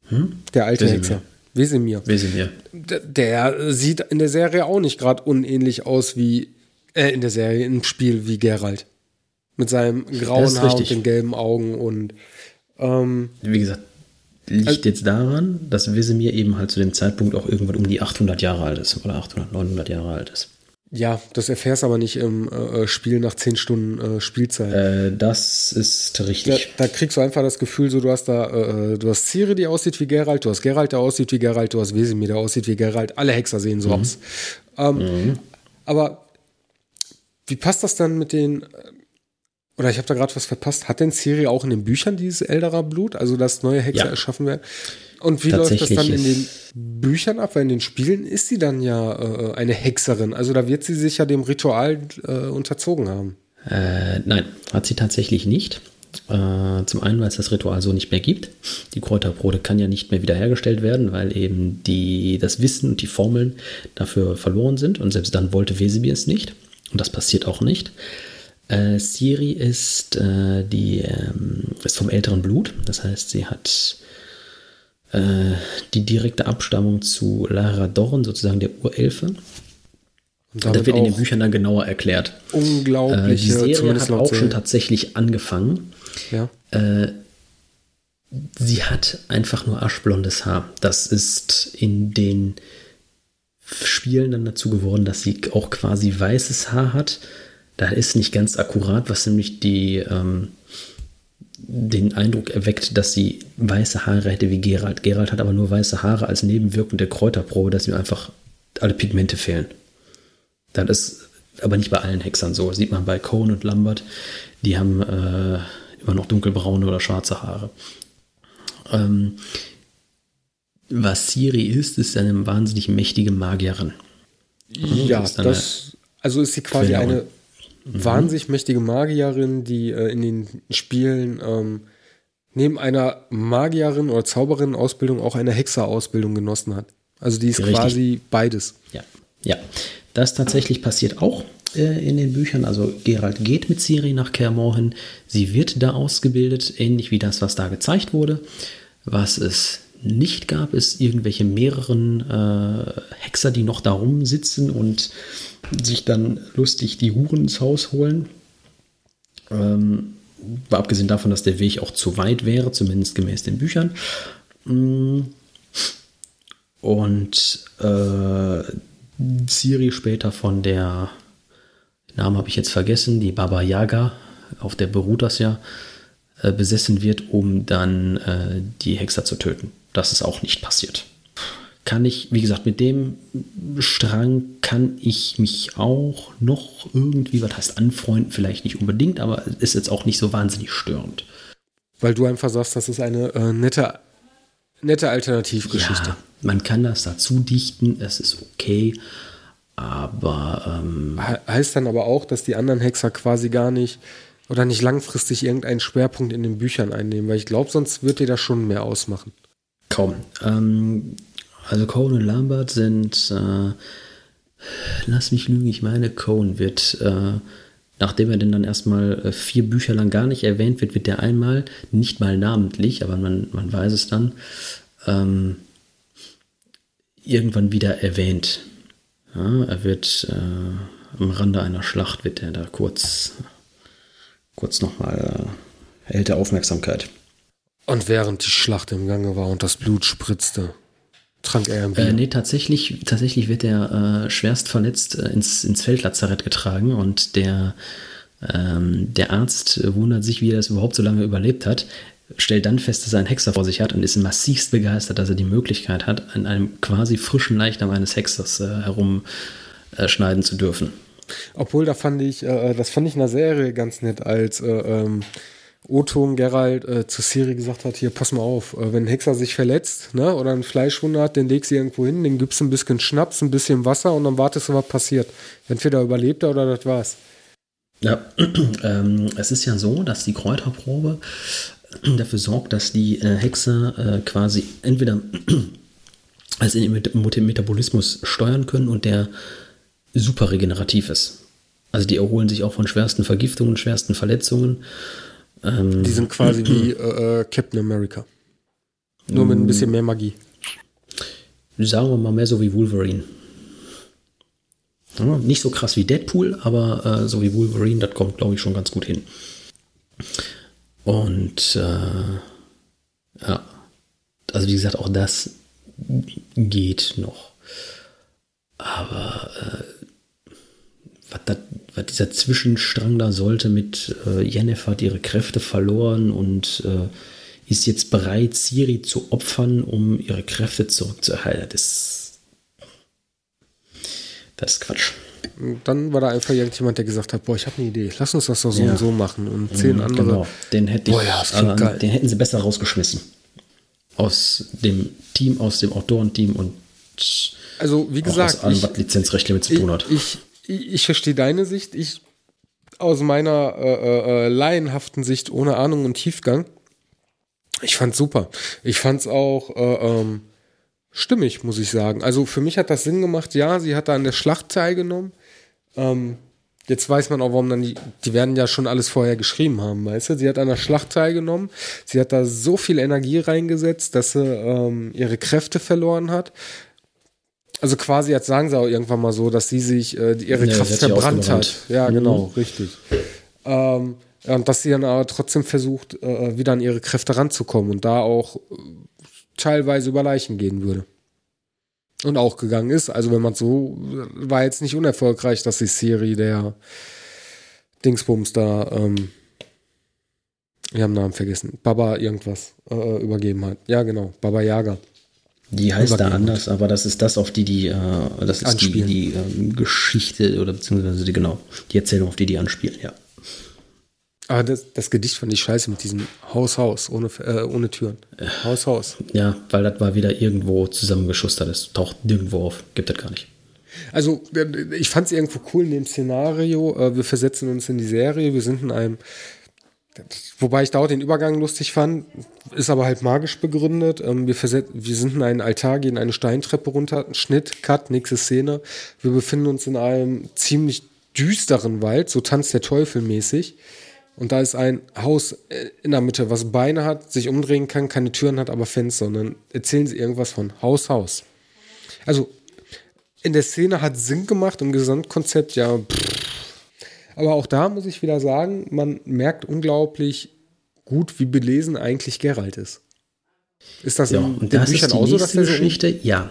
Hm? Der alte Wesemir. Hexer. Wesemir. Wesemir. Der, der sieht in der Serie auch nicht gerade unähnlich aus wie. Äh, in der Serie, im Spiel wie Geralt. Mit seinem grauen Haar und den gelben Augen und. Ähm, wie gesagt, liegt also, jetzt daran, dass Wesemir eben halt zu dem Zeitpunkt auch irgendwann um die 800 Jahre alt ist oder 800, 900 Jahre alt ist. Ja, das erfährst aber nicht im äh, Spiel nach 10 Stunden äh, Spielzeit. Äh, das ist richtig. Da, da, kriegst du einfach das Gefühl, so du hast da, äh, du hast Ciri, die aussieht wie Geralt, du hast Geralt, der aussieht wie Geralt, du hast Wesemir, der aussieht wie Geralt. Alle Hexer sehen so mhm. aus. Ähm, mhm. Aber wie passt das dann mit den oder ich habe da gerade was verpasst. Hat denn Siri auch in den Büchern dieses Elderer Blut, also dass neue Hexer ja. erschaffen werden? Und wie läuft das dann in den Büchern ab? Weil in den Spielen ist sie dann ja äh, eine Hexerin. Also da wird sie sich ja dem Ritual äh, unterzogen haben. Äh, nein, hat sie tatsächlich nicht. Äh, zum einen, weil es das Ritual so nicht mehr gibt. Die Kräuterbrode kann ja nicht mehr wiederhergestellt werden, weil eben die, das Wissen und die Formeln dafür verloren sind. Und selbst dann wollte Wesebi es nicht. Und das passiert auch nicht. Äh, Siri ist, äh, die, ähm, ist vom älteren Blut. Das heißt, sie hat äh, die direkte Abstammung zu Lara Dorn, sozusagen der Urelfe. Und das wird in den Büchern dann genauer erklärt. Unglaublich. Äh, die Serie hat auch schon tatsächlich angefangen. Ja. Äh, sie hat einfach nur aschblondes Haar. Das ist in den Spielen dann dazu geworden, dass sie auch quasi weißes Haar hat. Das ist nicht ganz akkurat, was nämlich die, ähm, den Eindruck erweckt, dass sie weiße Haare hätte wie Gerald. Gerald hat aber nur weiße Haare als Nebenwirkung der Kräuterprobe, dass ihm einfach alle Pigmente fehlen. Das ist aber nicht bei allen Hexern so. Das sieht man bei Cohn und Lambert. Die haben äh, immer noch dunkelbraune oder schwarze Haare. Ähm, was Siri ist, ist eine wahnsinnig mächtige Magierin. Ja, das, das also ist sie quasi Quelle eine mhm. wahnsinnig mächtige Magierin, die äh, in den Spielen ähm, neben einer Magierin oder Zauberin-Ausbildung auch eine Hexer-Ausbildung genossen hat. Also die ist Richtig. quasi beides. Ja, ja. Das tatsächlich passiert auch äh, in den Büchern. Also Gerald geht mit Siri nach Kermor hin. Sie wird da ausgebildet, ähnlich wie das, was da gezeigt wurde. Was es nicht gab, ist irgendwelche mehreren äh, Hexer, die noch da rumsitzen und sich dann lustig die Huren ins Haus holen. Ähm, war abgesehen davon, dass der Weg auch zu weit wäre, zumindest gemäß den Büchern. Mm. Und äh, Siri später von der, Name habe ich jetzt vergessen, die Baba Yaga, auf der beruht das ja, äh, besessen wird, um dann äh, die Hexer zu töten. Das ist auch nicht passiert. Kann ich, wie gesagt, mit dem Strang kann ich mich auch noch irgendwie, was heißt anfreunden, vielleicht nicht unbedingt, aber ist jetzt auch nicht so wahnsinnig störend. Weil du einfach sagst, das ist eine äh, nette, nette Alternativgeschichte. Ja, man kann das dazu dichten, es ist okay, aber. Ähm, heißt dann aber auch, dass die anderen Hexer quasi gar nicht oder nicht langfristig irgendeinen Schwerpunkt in den Büchern einnehmen, weil ich glaube, sonst wird dir das schon mehr ausmachen. Kaum. Ähm, also Cohen und Lambert sind, äh, lass mich lügen, ich meine, Cohen wird, äh, nachdem er denn dann erstmal äh, vier Bücher lang gar nicht erwähnt wird, wird der einmal, nicht mal namentlich, aber man, man weiß es dann, ähm, irgendwann wieder erwähnt. Ja, er wird äh, am Rande einer Schlacht, wird er da kurz, kurz nochmal, äh, erhält er Aufmerksamkeit. Und während die Schlacht im Gange war und das Blut spritzte, trank er ein Bier? Äh, nee, tatsächlich, tatsächlich wird er äh, schwerst verletzt äh, ins, ins Feldlazarett getragen und der, ähm, der Arzt wundert sich, wie er das überhaupt so lange überlebt hat stellt dann fest, dass er einen Hexer vor sich hat und ist massivst begeistert, dass er die Möglichkeit hat, an einem quasi frischen Leichnam eines Hexers äh, herumschneiden äh, zu dürfen. Obwohl, da fand ich, äh, das fand ich in der Serie ganz nett, als äh, ähm, Oton Gerald äh, zu Siri gesagt hat, hier, pass mal auf, äh, wenn ein Hexer sich verletzt ne, oder ein Fleischwunder hat, den legst du irgendwo hin, den gibst du ein bisschen Schnaps, ein bisschen Wasser und dann wartest du, was passiert. Entweder überlebt er oder das war's. Ja, (clears throat) ähm, es ist ja so, dass die Kräuterprobe (clears throat) dafür sorgt, dass die äh, Hexer äh, quasi entweder (clears throat) als in den Metabolismus steuern können und der super regenerativ ist. Also die erholen sich auch von schwersten Vergiftungen, schwersten Verletzungen. Ähm, die sind quasi (clears throat) wie äh, äh, Captain America. Nur mit ein bisschen mehr Magie. Sagen wir mal mehr so wie Wolverine. Ja, nicht so krass wie Deadpool, aber äh, so wie Wolverine, das kommt, glaube ich, schon ganz gut hin. Und äh, ja, also wie gesagt, auch das geht noch. Aber äh, was, dat, was dieser Zwischenstrang da sollte mit äh, Yennefer hat ihre Kräfte verloren und äh, ist jetzt bereit, Siri zu opfern, um ihre Kräfte zurückzuerhalten. Das, das ist Quatsch dann war da einfach irgendjemand, der gesagt hat, boah, ich habe eine Idee, lass uns das doch so ja. und so machen. Und zehn mhm, andere. Genau. Den, hätte ich, boah, ja, äh, den hätten sie besser rausgeschmissen. Aus dem Team, aus dem Autorenteam und also wie gesagt, allem, ich, was Lizenzrecht damit zu tun hat. Ich, ich, verstehe deine Sicht. Ich aus meiner äh, äh, äh, laienhaften Sicht ohne Ahnung und Tiefgang. Ich fand's super. Ich fand's auch äh, ähm, stimmig, muss ich sagen. Also für mich hat das Sinn gemacht. Ja, sie hat da an der Schlacht teilgenommen. Ähm, jetzt weiß man auch, warum dann die, die werden ja schon alles vorher geschrieben haben, weißt du? Sie hat an der Schlacht teilgenommen. Sie hat da so viel Energie reingesetzt, dass sie ähm, ihre Kräfte verloren hat. Also quasi, jetzt sagen sie auch irgendwann mal so, dass sie sich äh, ihre Ja, Kraft verbrannt hat. Ja, Mhm. genau, richtig. Ähm, ja, und dass sie dann aber trotzdem versucht, äh, wieder an ihre Kräfte ranzukommen und da auch äh, teilweise über Leichen gehen würde. Und auch gegangen ist. Also wenn man so, war jetzt nicht unerfolgreich, dass die Siri der Dingsbums da, ähm, wir haben den Namen vergessen, Baba irgendwas äh, übergeben hat. Ja, genau, Baba Yaga. Die heißt da anders, aber das ist das, auf die die, äh, das ist die, Anspielen. die ähm, Geschichte oder beziehungsweise die, genau, die Erzählung, auf die die anspielen, ja. Aber das, das Gedicht fand ich scheiße mit diesem Haus, Haus, ohne, äh, ohne Türen. Haus, Haus. Ja, weil das war wieder irgendwo zusammengeschustert ist. Taucht nirgendwo auf. Gibt das gar nicht. Also, ich fand es irgendwo cool in dem Szenario. äh, Wir versetzen uns in die Serie. Wir sind in einem. Wobei ich da auch den Übergang lustig fand, ist aber halt magisch begründet. Ähm, Wir, wir sind in einen Altar, gehen eine Steintreppe runter, Schnitt, Cut, nächste Szene. Wir befinden uns in einem ziemlich düsteren Wald, so tanzt der Teufel mäßig. Und da ist ein Haus äh, in der Mitte, was Beine hat, sich umdrehen kann, keine Türen hat, aber Fenster. Und dann erzählen sie irgendwas von Haus, Haus. Also in der Szene hat Sinn gemacht, im Gesamtkonzept ja. Pff. Aber auch da muss ich wieder sagen, man merkt unglaublich gut, wie belesen eigentlich Geralt ist. Ist das Ja, in und den das Büchern ist die auch so, dass der so Geschichte. Ja.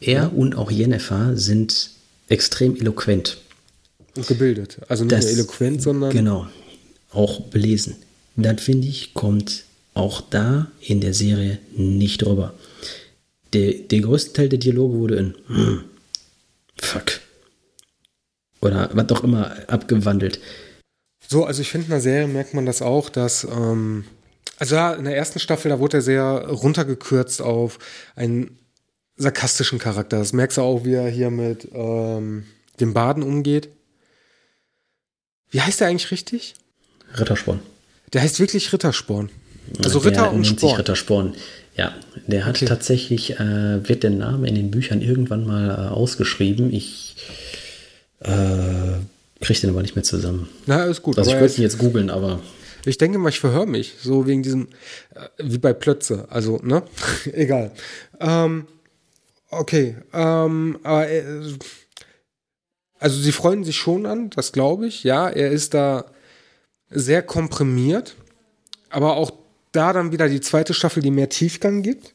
Er und auch Jennifer sind extrem eloquent. und gebildet? Also nicht Das- nur eloquent, sondern Genau. Auch belesen. Das finde ich, kommt auch da in der Serie nicht rüber. Der, der größte Teil der Dialoge wurde in hm, (clears throat) fuck. Oder was auch immer abgewandelt. So, also ich finde, in der Serie merkt man das auch, dass, ähm, also ja, in der ersten Staffel, da wurde er sehr runtergekürzt auf einen sarkastischen Charakter. Das merkst du auch, wie er hier mit ähm, dem Baden umgeht. Wie heißt der eigentlich richtig? Rittersporn. Der heißt wirklich Rittersporn. Also der Ritter und nennt sich Sporn. Rittersporn. Ja, der hat Okay. tatsächlich, äh, wird der Name in den Büchern irgendwann mal äh, ausgeschrieben. Ich äh, kriege den aber nicht mehr zusammen. Na, ist gut. Also ich würde ihn jetzt googeln, aber Ich denke mal, ich verhöre mich, so wegen diesem, äh, wie bei Plötze, also, ne? (laughs) Egal. Ähm, okay, ähm, aber, äh, also sie freuen sich schon an, das glaube ich, ja, er ist da sehr komprimiert, aber auch da dann wieder die zweite Staffel, die mehr Tiefgang gibt.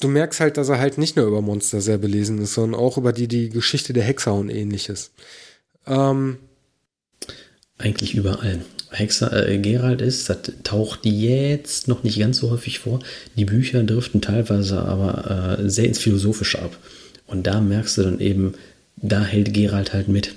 Du merkst halt, dass er halt nicht nur über Monster sehr belesen ist, sondern auch über die, die Geschichte der Hexer und ähnliches. Ähm, eigentlich überall. Hexer, äh, Gerald ist, das taucht jetzt noch nicht ganz so häufig vor. Die Bücher driften teilweise aber äh, sehr ins Philosophische ab. Und da merkst du dann eben, da hält Gerald halt mit.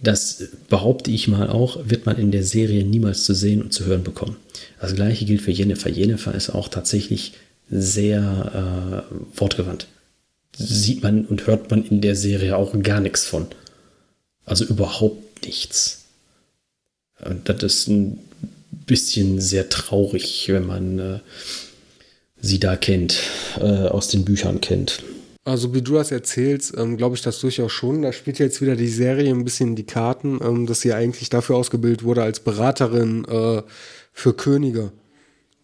Das behaupte ich mal auch, wird man in der Serie niemals zu sehen und zu hören bekommen. Das gleiche gilt für Jennifer. Jennifer ist auch tatsächlich sehr äh, wortgewandt. Sieht man und hört man in der Serie auch gar nichts von. Also überhaupt nichts. Und das ist ein bisschen sehr traurig, wenn man äh, sie da kennt, äh, aus den Büchern kennt. Also wie du das erzählst, ähm, glaube ich das durchaus schon. Da spielt jetzt wieder die Serie ein bisschen die Karten, ähm, dass sie eigentlich dafür ausgebildet wurde, als Beraterin äh, für Könige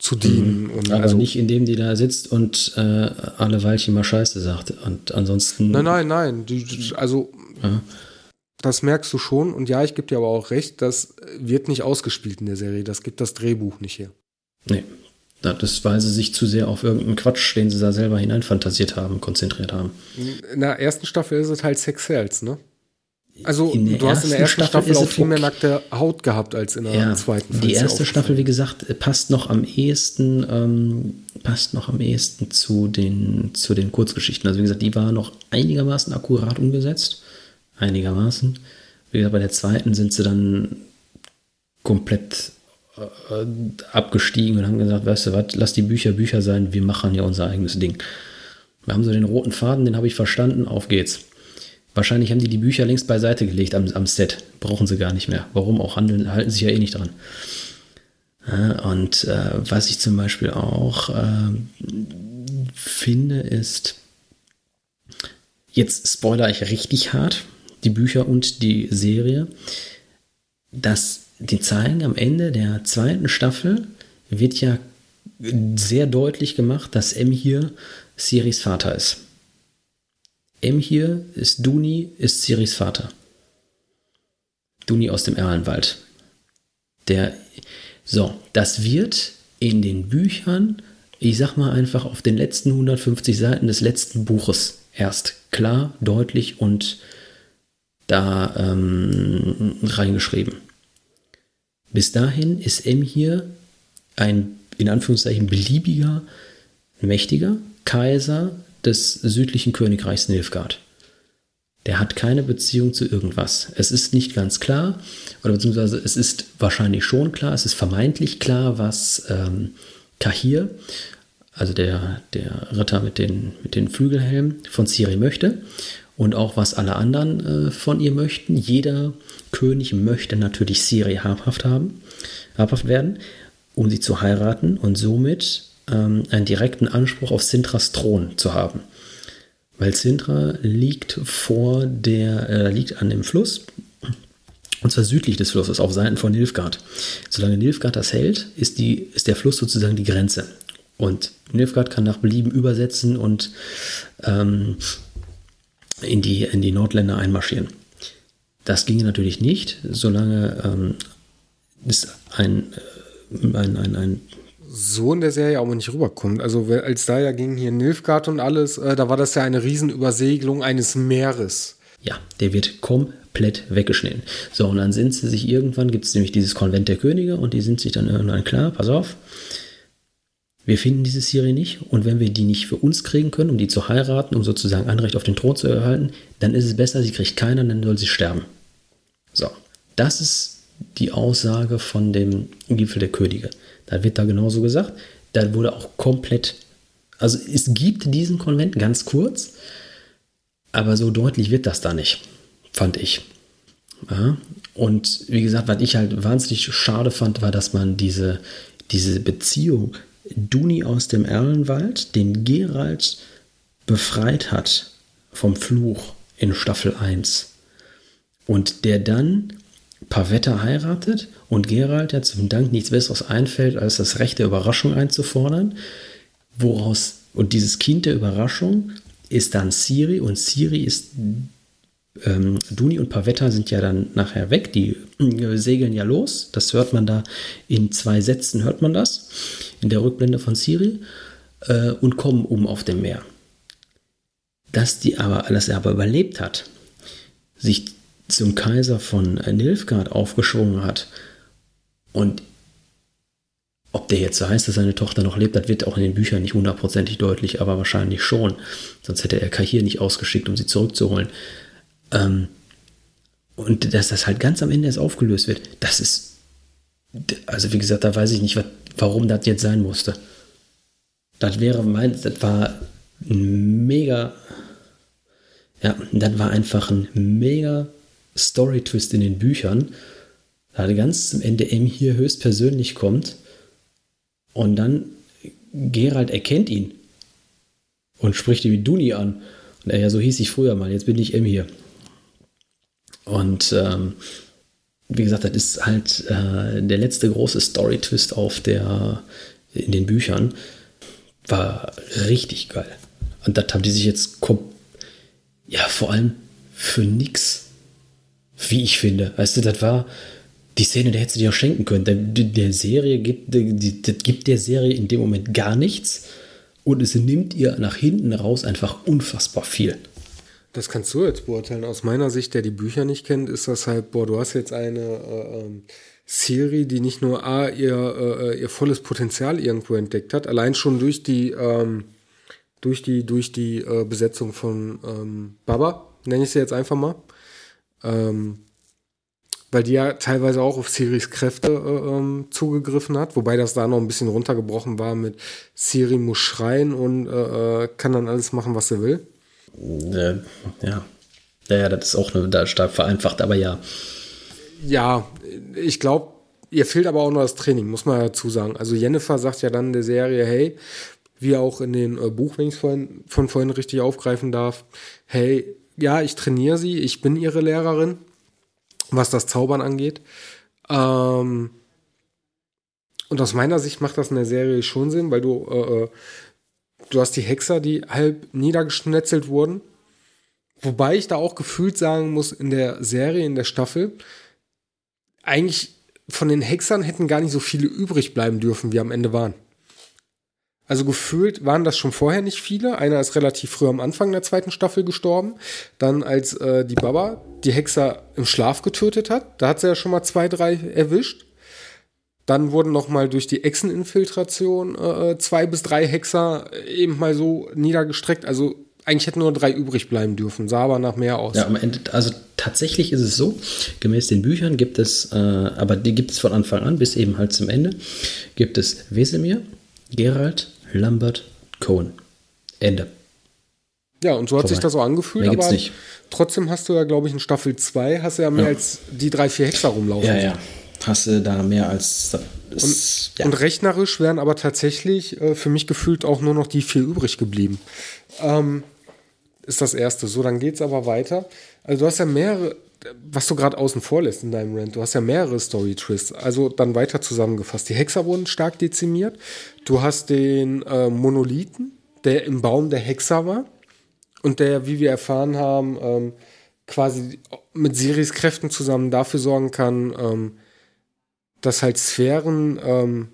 zu dienen. Und Aber also, nicht indem die da sitzt und äh, alle Weilchen mal Scheiße sagt. Und ansonsten. Nein, nein, nein. Die, also Ja. das merkst du schon. Und ja, ich gebe dir aber auch recht, das wird nicht ausgespielt in der Serie. Das gibt das Drehbuch nicht her. Nee. Das weil sie sich zu sehr auf irgendeinen Quatsch, den sie da selber hineinfantasiert haben, konzentriert haben. In der ersten Staffel ist es halt Sex Sales, ne? Also In du hast in der ersten Staffel Staffel auch viel mehr nackte Haut gehabt als in der Ja, zweiten. die erste Staffel, wie gesagt, passt noch am ehesten, ähm, passt noch am ehesten zu den, zu den Kurzgeschichten. Also wie gesagt, die war noch einigermaßen akkurat umgesetzt. Einigermaßen. Wie gesagt, bei der zweiten sind sie dann komplett äh, abgestiegen und haben gesagt, weißt du was, lass die Bücher Bücher sein, wir machen ja unser eigenes Ding. Wir haben so den roten Faden, den habe ich verstanden, auf geht's. Wahrscheinlich haben die die Bücher längst beiseite gelegt am, am Set. Brauchen sie gar nicht mehr. Warum auch handeln, halten sich ja eh nicht dran. Und äh, was ich zum Beispiel auch äh, finde, ist, jetzt spoiler ich richtig hart, die Bücher und die Serie, dass die zeigen am Ende der zweiten Staffel wird ja sehr deutlich gemacht, dass M hier Siris Vater ist. M hier ist Duni, ist Siris Vater. Duni aus dem Erlenwald. Der, so, das wird in den Büchern, ich sag mal einfach auf den letzten 150 Seiten des letzten Buches erst klar, deutlich und da ähm, reingeschrieben. Bis dahin ist M hier ein in Anführungszeichen beliebiger, mächtiger Kaiser des südlichen Königreichs Nilfgaard. Der hat keine Beziehung zu irgendwas. Es ist nicht ganz klar, oder beziehungsweise es ist wahrscheinlich schon klar, es ist vermeintlich klar, was ähm, Kahir, also der, der Ritter mit den, mit den Flügelhelmen von Ciri möchte und auch was alle anderen äh, von ihr möchten. Jeder König möchte natürlich Ciri habhaft haben, habhaft werden, um sie zu heiraten und somit ähm, einen direkten Anspruch auf Sintras Thron zu haben. Weil Sintra liegt vor der, äh, liegt an dem Fluss, und zwar südlich des Flusses, auf Seiten von Nilfgaard. Solange Nilfgaard das hält, ist, die, ist der Fluss sozusagen die Grenze. Und Nilfgaard kann nach Belieben übersetzen und ähm, in, die, in die Nordländer einmarschieren. Das ginge natürlich nicht, solange ähm, es ein, äh, ein, ein, ein so in der Serie auch mal nicht rüberkommt. Also als da ja ging hier Nilfgaard und alles, äh, da war das ja eine Riesenübersegelung eines Meeres. Ja, der wird komplett weggeschnitten. So, und dann sind sie sich irgendwann, gibt es nämlich dieses Konvent der Könige und die sind sich dann irgendwann klar, pass auf, wir finden diese Serie nicht und wenn wir die nicht für uns kriegen können, um die zu heiraten, um sozusagen Anrecht auf den Thron zu erhalten, dann ist es besser, sie kriegt keiner, dann soll sie sterben. So, das ist die Aussage von dem Gipfel der Könige. Da wird da genauso gesagt. Da wurde auch komplett, also es gibt diesen Konvent ganz kurz, aber so deutlich wird das da nicht, fand ich. Ja, und wie gesagt, was ich halt wahnsinnig schade fand, war, dass man diese, diese Beziehung Duni aus dem Erlenwald, den Gerald befreit hat vom Fluch in Staffel 1 und der dann Pavetta heiratet und Gerald ja zum Dank nichts Besseres einfällt, als das Recht der Überraschung einzufordern, woraus, und dieses Kind der Überraschung ist dann Siri und Siri ist, ähm, Duni und Pavetta sind ja dann nachher weg, die äh, segeln ja los, das hört man da in zwei Sätzen, hört man das, in der Rückblende von Siri, äh, und kommen um auf dem Meer. Dass die aber, dass er aber überlebt hat, sich zum Kaiser von Nilfgaard aufgeschwungen hat. Und ob der jetzt heißt, dass seine Tochter noch lebt, das wird auch in den Büchern nicht hundertprozentig deutlich, aber wahrscheinlich schon. Sonst hätte er Kahir nicht ausgeschickt, um sie zurückzuholen. Ähm, und dass das halt ganz am Ende erst aufgelöst wird, das ist. Also, wie gesagt, da weiß ich nicht, warum das jetzt sein musste. Das wäre mein. Das war ein mega. Ja, das war einfach ein mega Story-Twist in den Büchern, da ganz zum Ende M hier höchstpersönlich kommt und dann Gerald erkennt ihn und spricht ihn wie Duni an. Und er ja, so hieß ich früher mal, jetzt bin ich M hier. Und ähm, wie gesagt, das ist halt äh, der letzte große Story-Twist auf der, in den Büchern. War richtig geil. Und das haben die sich jetzt ja vor allem für nichts wie ich finde. Weißt du, das war die Szene, der hättest du dir auch schenken können. Der, der Serie gibt, der, das gibt der Serie in dem Moment gar nichts und es nimmt ihr nach hinten raus einfach unfassbar viel. Das kannst du jetzt beurteilen. Aus meiner Sicht, der die Bücher nicht kennt, ist das halt, boah, du hast jetzt eine äh, ähm, Serie, die nicht nur A, ihr, äh, ihr volles Potenzial irgendwo entdeckt hat, allein schon durch die, ähm, durch die, durch die äh, Besetzung von ähm, Baba, nenne ich sie jetzt einfach mal. Ähm, weil die ja teilweise auch auf Siris Kräfte äh, ähm, zugegriffen hat, wobei das da noch ein bisschen runtergebrochen war mit Siri muss schreien und äh, äh kann dann alles machen, was er will. Äh, ja. Ja, ja, das ist auch eine, da stark vereinfacht, aber ja. Ja, ich glaube, ihr fehlt aber auch noch das Training, muss man dazu sagen. Also Jennifer sagt ja dann in der Serie, hey, wie auch in dem äh, Buch, wenn ich es von vorhin richtig aufgreifen darf, hey, ja, ich trainiere sie, ich bin ihre Lehrerin, was das Zaubern angeht. Ähm, und aus meiner Sicht macht das in der Serie schon Sinn, weil du, äh, äh du hast die Hexer, die halb niedergeschnetzelt wurden. Wobei ich da auch gefühlt sagen muss, in der Serie, in der Staffel, eigentlich von den Hexern hätten gar nicht so viele übrig bleiben dürfen, wie am Ende waren. Also gefühlt waren das schon vorher nicht viele. Einer ist relativ früh am Anfang der zweiten Staffel gestorben. Dann als äh, die Baba die Hexer im Schlaf getötet hat, da hat sie ja schon mal zwei, drei erwischt. Dann wurden noch mal durch die Echseninfiltration äh, zwei bis drei Hexer eben mal so niedergestreckt. Also eigentlich hätten nur drei übrig bleiben dürfen, sah aber nach mehr aus. Ja, am Ende, also tatsächlich ist es so, gemäß den Büchern gibt es, äh, aber die gibt es von Anfang an bis eben halt zum Ende, gibt es Wesemir, Gerald, Lambert, Cohen. Ende. Ja, und so hat Vorbei. sich das auch angefühlt, Mehr aber nicht. trotzdem hast du ja, glaube ich, in Staffel 2 hast du ja mehr ja. als die drei, vier Hexer rumlaufen. Ja, ja. Hast du da mehr als. Das, und, ja. und, rechnerisch wären aber tatsächlich äh, für mich gefühlt auch nur noch die vier übrig geblieben. Ähm, ist das erste. So, dann geht es aber weiter. Also, du hast ja mehrere, was du gerade außen vor lässt in deinem Rant, du hast ja mehrere Story-Twists. Also, dann weiter zusammengefasst. Die Hexer wurden stark dezimiert. Du hast den äh, Monolithen, der im Baum der Hexer war und der, wie wir erfahren haben, ähm, quasi mit Siris Kräften zusammen dafür sorgen kann, ähm, dass halt Sphären, ähm,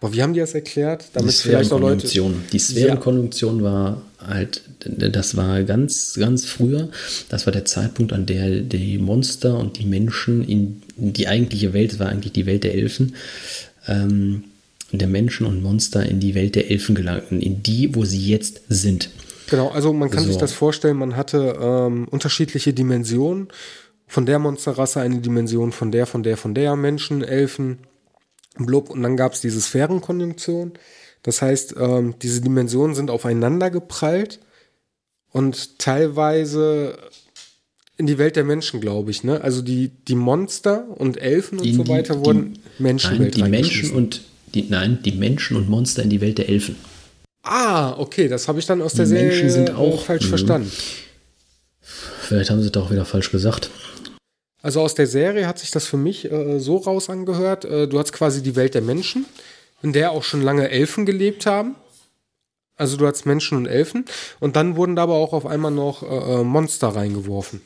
boah, wie haben die das erklärt? Damit die vielleicht auch Leute. Die Sphärenkonjunktion ja. war halt, das war ganz, ganz früher. Das war der Zeitpunkt, an der die Monster und die Menschen in die eigentliche Welt, das war eigentlich die Welt der Elfen, ähm, der Menschen und Monster in die Welt der Elfen gelangten, in die, wo sie jetzt sind. Genau, also man kann so. sich das vorstellen, man hatte ähm, unterschiedliche Dimensionen. Von der Monsterrasse eine Dimension, von der, von der, von der Menschen, Elfen, blub. Und dann gab es diese Sphärenkonjunktion. Das heißt, ähm, diese Dimensionen sind aufeinander geprallt und teilweise in die Welt der Menschen, glaube ich. Ne? Also die, die Monster und Elfen und in so weiter die, wurden Menschenwelt nein, die Menschen und die, Nein, die Menschen und Monster in die Welt der Elfen. Ah, okay, das habe ich dann aus der Serie Menschen sind auch falsch mh. verstanden. Vielleicht haben sie es auch wieder falsch gesagt. Also aus der Serie hat sich das für mich äh, so raus angehört. Äh, du hast quasi die Welt der Menschen in der auch schon lange Elfen gelebt haben. Also du hast Menschen und Elfen. Und dann wurden da aber auch auf einmal noch äh, äh Monster reingeworfen.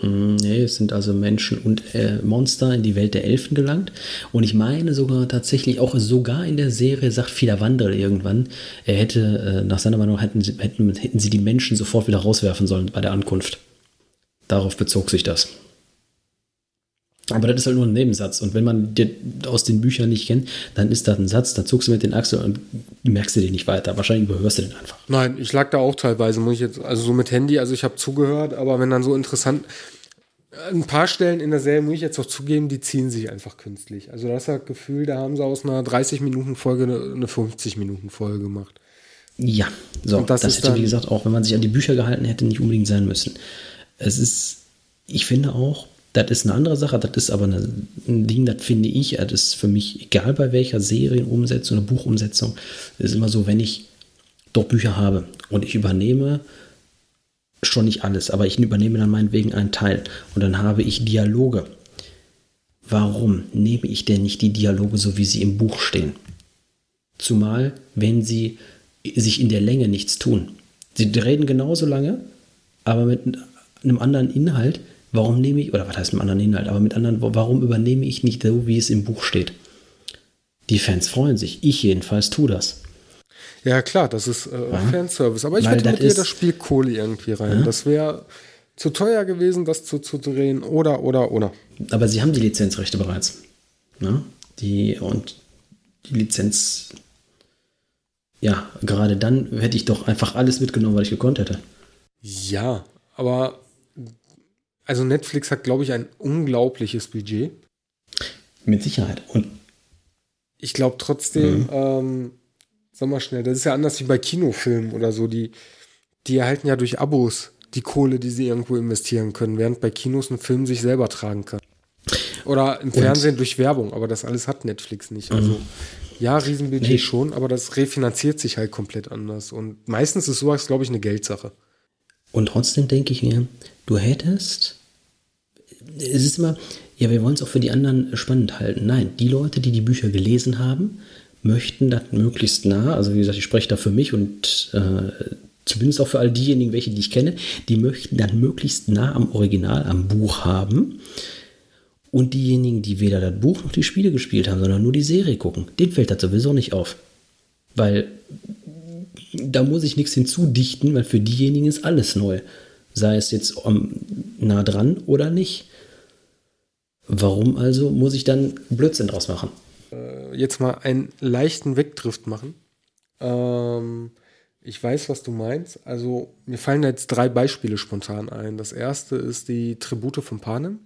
Hm, nee, es sind also Menschen und äh, Monster in die Welt der Elfen gelangt. Und ich meine sogar tatsächlich, auch sogar in der Serie sagt Fila Wandel irgendwann, er hätte, äh, nach seiner Meinung, hätten, hätten, hätten sie die Menschen sofort wieder rauswerfen sollen bei der Ankunft. Darauf bezog sich das. Aber das ist halt nur ein Nebensatz. Und wenn man den aus den Büchern nicht kennt, dann ist das ein Satz, dann zuckst du mit den Achseln und merkst du den nicht weiter. Wahrscheinlich überhörst du den einfach. Nein, ich lag da auch teilweise, muss ich jetzt, also so mit Handy, also ich habe zugehört, aber wenn dann so interessant, ein paar Stellen in der Serie, muss ich jetzt auch zugeben, die ziehen sich einfach künstlich. Also das hat Gefühl, da haben sie aus einer 30-Minuten-Folge eine, 50-Minuten-Folge gemacht. Ja, so, und das, das hätte, wie gesagt, auch wenn man sich an die Bücher gehalten hätte, nicht unbedingt sein müssen. Es ist, ich finde auch, das ist eine andere Sache, das ist aber ein Ding, das finde ich, das ist für mich egal bei welcher Serienumsetzung oder Buchumsetzung, ist immer so, wenn ich doch Bücher habe und ich übernehme schon nicht alles, aber ich übernehme dann meinetwegen einen Teil und dann habe ich Dialoge. Warum nehme ich denn nicht die Dialoge so, wie sie im Buch stehen? Zumal, wenn sie sich in der Länge nichts tun. Sie reden genauso lange, aber mit einem anderen Inhalt, Warum nehme ich, oder was heißt mit anderen Inhalt, aber mit anderen, warum übernehme ich nicht so, wie es im Buch steht? Die Fans freuen sich. Ich jedenfalls tue das. Ja, klar, das ist äh, ja. Fanservice. Aber ich wette mit dir, das Spiel Kohle irgendwie rein. Ja. Das wäre zu teuer gewesen, das zu, zu drehen. Oder, oder, oder. Aber sie haben die Lizenzrechte bereits. Ne? Die, und die Lizenz. Ja, gerade dann hätte ich doch einfach alles mitgenommen, was ich gekonnt hätte. Ja, aber also Netflix hat, glaube ich, ein unglaubliches Budget. Mit Sicherheit. Und ich glaube trotzdem, mhm. ähm, sag mal schnell, das ist ja anders wie bei Kinofilmen oder so, die, die erhalten ja durch Abos die Kohle, die sie irgendwo investieren können, während bei Kinos ein Film sich selber tragen kann. Oder im Fernsehen durch Werbung, aber das alles hat Netflix nicht. Also mhm. ja, Riesenbudget nee. schon, aber das refinanziert sich halt komplett anders. Und meistens ist sowas, glaube ich, eine Geldsache. Und trotzdem denke ich mir, du hättest. Es ist immer, ja, wir wollen es auch für die anderen spannend halten. Nein, die Leute, die die Bücher gelesen haben, möchten das möglichst nah, also wie gesagt, ich spreche da für mich und äh, zumindest auch für all diejenigen, welche die ich kenne, die möchten dann möglichst nah am Original, am Buch haben. Und diejenigen, die weder das Buch noch die Spiele gespielt haben, sondern nur die Serie gucken, denen fällt das sowieso nicht auf. Weil da muss ich nichts hinzudichten, weil für diejenigen ist alles neu. Sei es jetzt um, nah dran oder nicht. Warum also muss ich dann Blödsinn draus machen? Äh, jetzt mal einen leichten Wegdrift machen. Ähm, ich weiß, was du meinst. Also, mir fallen jetzt drei Beispiele spontan ein. Das erste ist die Tribute von Panem.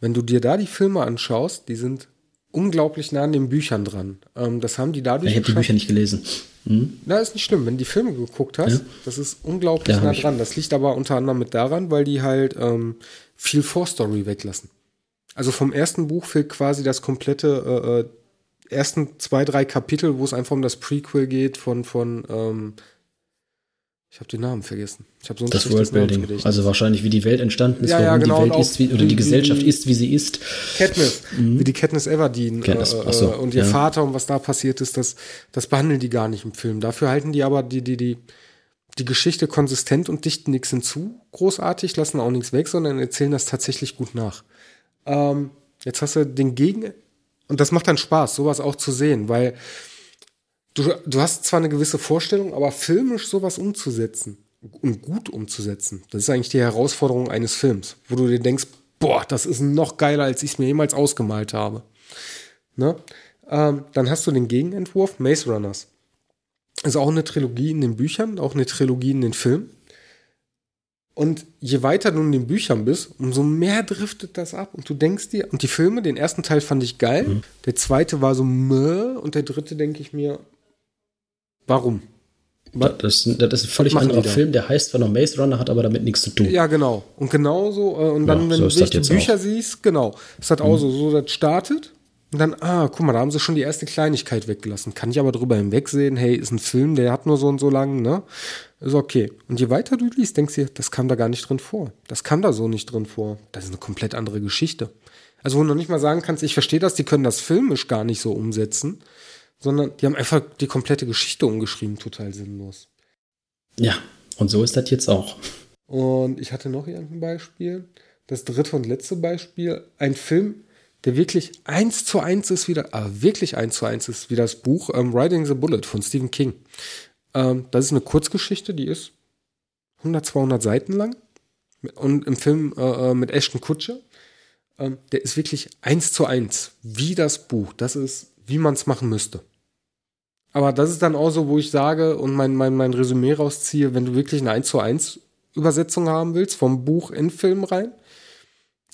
Wenn du dir da die Filme anschaust, die sind unglaublich nah an den Büchern dran. Ähm, das haben die dadurch. Ich habe die Bücher nicht gelesen. Hm? Na, ist nicht schlimm. Wenn du die Filme geguckt hast, ja. das ist unglaublich ja, nah dran. Das liegt aber unter anderem mit daran, weil die halt ähm, viel Vorstory weglassen. Also vom ersten Buch fehlt quasi das komplette äh, äh ersten zwei, drei Kapitel, wo es einfach um das Prequel geht von, von ähm, ich habe den Namen vergessen. Ich habe so ein das Worldbuilding. Also wahrscheinlich, wie die Welt entstanden ist, ja, warum ja, genau, die Welt ist, wie, oder die, die Gesellschaft die, ist, wie sie ist. Katniss, mhm. wie die Katniss Everdeen Katniss, äh, so, und ihr ja. Vater und was da passiert ist, das, das behandeln die gar nicht im Film. Dafür halten die aber die, die, die, die Geschichte konsistent und dichten nichts hinzu, großartig, lassen auch nichts weg, sondern erzählen das tatsächlich gut nach. Ähm, jetzt hast du den Gegen, und das macht dann Spaß, sowas auch zu sehen, weil du, du hast zwar eine gewisse Vorstellung, aber filmisch sowas umzusetzen und gut umzusetzen, das ist eigentlich die Herausforderung eines Films, wo du dir denkst, boah, das ist noch geiler, als ich es mir jemals ausgemalt habe. Ne? Ähm, dann hast du den Gegenentwurf, Maze Runners. Ist auch eine Trilogie in den Büchern, auch eine Trilogie in den Filmen. Und je weiter du in den Büchern bist, umso mehr driftet das ab. Und du denkst dir, und die Filme, den ersten Teil fand ich geil, mhm. der zweite war so meh, und der dritte denke ich mir, Warum? Das, das, ist ein völlig anderer Film, der heißt zwar noch Maze Runner, hat aber damit nichts zu tun. Ja, genau. Und genauso, äh, und dann, ja, wenn so du die Bücher auch. siehst, genau, ist das mhm. auch so, so das startet und dann, ah, guck mal, da haben sie schon die erste Kleinigkeit weggelassen. Kann ich aber drüber hinwegsehen, hey, ist ein Film, der hat nur so und so lang, ne? Ist okay. Und je weiter du liest, denkst du dir, das kam da gar nicht drin vor. Das kam da so nicht drin vor. Das ist eine komplett andere Geschichte. Also, wo du noch nicht mal sagen kannst, ich verstehe das, die können das filmisch gar nicht so umsetzen sondern die haben einfach die komplette Geschichte umgeschrieben, total sinnlos. Ja, und so ist das jetzt auch. Und ich hatte noch hier ein Beispiel. Das dritte und letzte Beispiel, ein Film, der wirklich eins zu eins ist wieder, aber wirklich eins zu eins ist wie das Buch ähm, Riding the Bullet von Stephen King. Ähm, das ist eine Kurzgeschichte, die ist 100, 200 Seiten lang und im Film äh, äh, mit Ashton Kutscher. Ähm, der ist wirklich eins zu eins wie das Buch. Das ist, wie man es machen müsste. Aber das ist dann auch so, wo ich sage und mein, mein, mein Resümee rausziehe, wenn du wirklich eine 1 zu 1 Übersetzung haben willst, vom Buch in Film rein,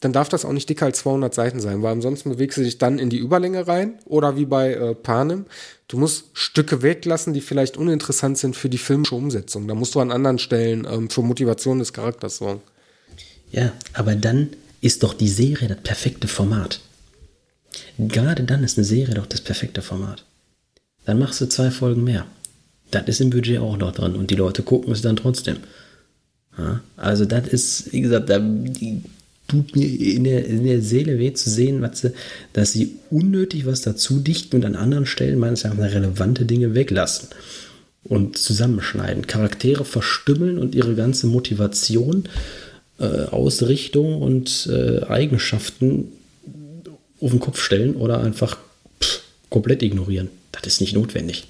dann darf das auch nicht dicker als 200 Seiten sein, weil ansonsten bewegst du dich dann in die Überlänge rein oder wie bei äh, Panem, du musst Stücke weglassen, die vielleicht uninteressant sind für die filmische Umsetzung. Da musst du an anderen Stellen ähm, für Motivation des Charakters sorgen. Ja, aber dann ist doch die Serie das perfekte Format. Gerade dann ist eine Serie doch das perfekte Format dann machst du zwei Folgen mehr. Das ist im Budget auch noch drin und die Leute gucken es dann trotzdem. Ja, also das ist, wie gesagt, da tut mir in der, in der Seele weh zu sehen, sie, dass sie unnötig was dazu dichten und an anderen Stellen meines Erachtens relevante Dinge weglassen und zusammenschneiden. Charaktere verstümmeln und ihre ganze Motivation, äh, Ausrichtung und äh, Eigenschaften auf den Kopf stellen oder einfach pff, komplett ignorieren. Das ist nicht notwendig.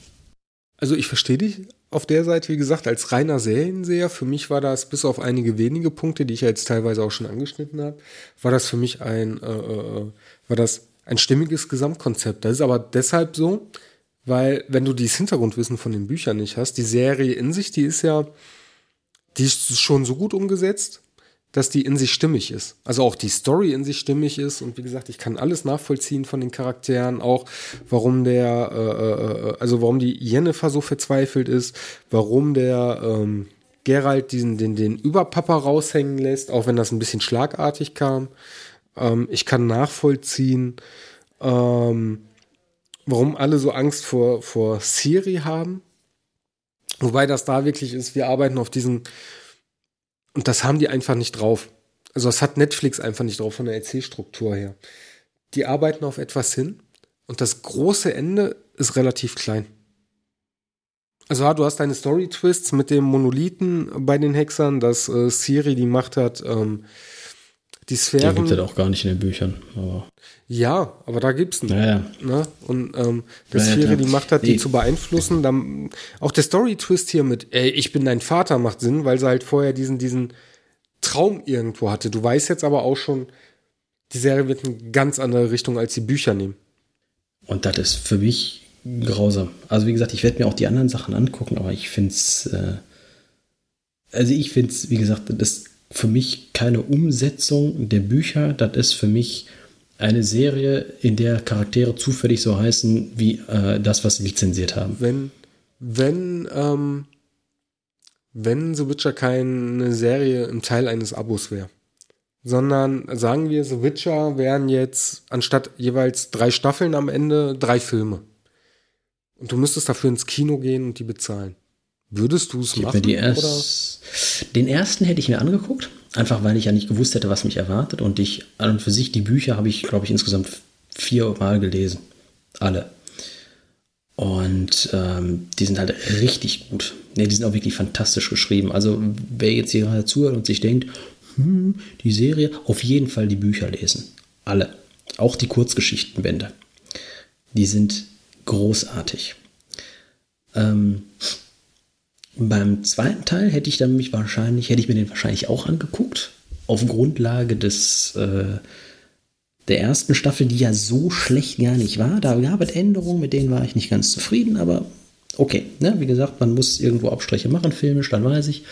Also ich verstehe dich auf der Seite, wie gesagt, als reiner Serienseher. Für mich war das, bis auf einige wenige Punkte, die ich jetzt teilweise auch schon angeschnitten habe, war das für mich ein, äh, äh, war das ein stimmiges Gesamtkonzept. Das ist aber deshalb so, weil wenn du dieses Hintergrundwissen von den Büchern nicht hast, die Serie in sich, die ist ja, die ist schon so gut umgesetzt, dass die in sich stimmig ist. Also auch die Story in sich stimmig ist. Und wie gesagt, ich kann alles nachvollziehen von den Charakteren, auch warum der, äh, äh, äh also warum die Jennifer so verzweifelt ist, warum der, ähm, Geralt diesen, den, den Überpapa raushängen lässt, auch wenn das ein bisschen schlagartig kam. Ähm, ich kann nachvollziehen, ähm, warum alle so Angst vor, vor Siri haben. Wobei das da wirklich ist, wir arbeiten auf diesen, und das haben die einfach nicht drauf. Also das hat Netflix einfach nicht drauf von der Erzählstruktur her. Die arbeiten auf etwas hin und das große Ende ist relativ klein. Also ja, du hast deine Story-Twists mit dem Monolithen bei den Hexern, dass äh, Siri die Macht hat, ähm, die Sphären. Den gibt es auch gar nicht in den Büchern. Aber ja, aber da gibt's einen. Ja, ja. Ne? Und ähm, dass Ja, klar. die Macht hat, die Nee. zu beeinflussen. Dann, auch der Story-Twist hier mit, ey, ich bin dein Vater macht Sinn, weil sie halt vorher diesen, diesen Traum irgendwo hatte. Du weißt jetzt aber auch schon, die Serie wird eine ganz andere Richtung als die Bücher nehmen. Und das ist für mich grausam. Also wie gesagt, ich werde mir auch die anderen Sachen angucken, aber ich finde es, äh, also ich finde es, wie gesagt, das ist für mich keine Umsetzung der Bücher. Das ist für mich eine Serie, in der Charaktere zufällig so heißen wie äh, das, was sie lizenziert haben. Wenn, wenn, ähm, wenn The Witcher keine Serie im Teil eines Abos wäre, sondern sagen wir, The Witcher wären jetzt anstatt jeweils drei Staffeln am Ende drei Filme. Und du müsstest dafür ins Kino gehen und die bezahlen. Würdest du es machen? erst, den ersten hätte ich mir angeguckt, einfach weil ich ja nicht gewusst hätte, was mich erwartet. Und ich an und für sich die Bücher habe ich, glaube ich, insgesamt viermal gelesen. Alle. Und ähm, die sind halt richtig gut. Ne, die sind auch wirklich fantastisch geschrieben. Also wer jetzt hier gerade zuhört und sich denkt, hm, die Serie, auf jeden Fall die Bücher lesen. Alle. Auch die Kurzgeschichtenbände. Die sind großartig. Ähm, beim zweiten Teil hätte ich dann mich wahrscheinlich, hätte ich mir den wahrscheinlich auch angeguckt. Auf Grundlage des äh, der ersten Staffel, die ja so schlecht gar nicht war. Da gab es Änderungen, mit denen war ich nicht ganz zufrieden, aber okay. Ne? Wie gesagt, man muss irgendwo Abstriche machen, filmisch, dann weiß ich.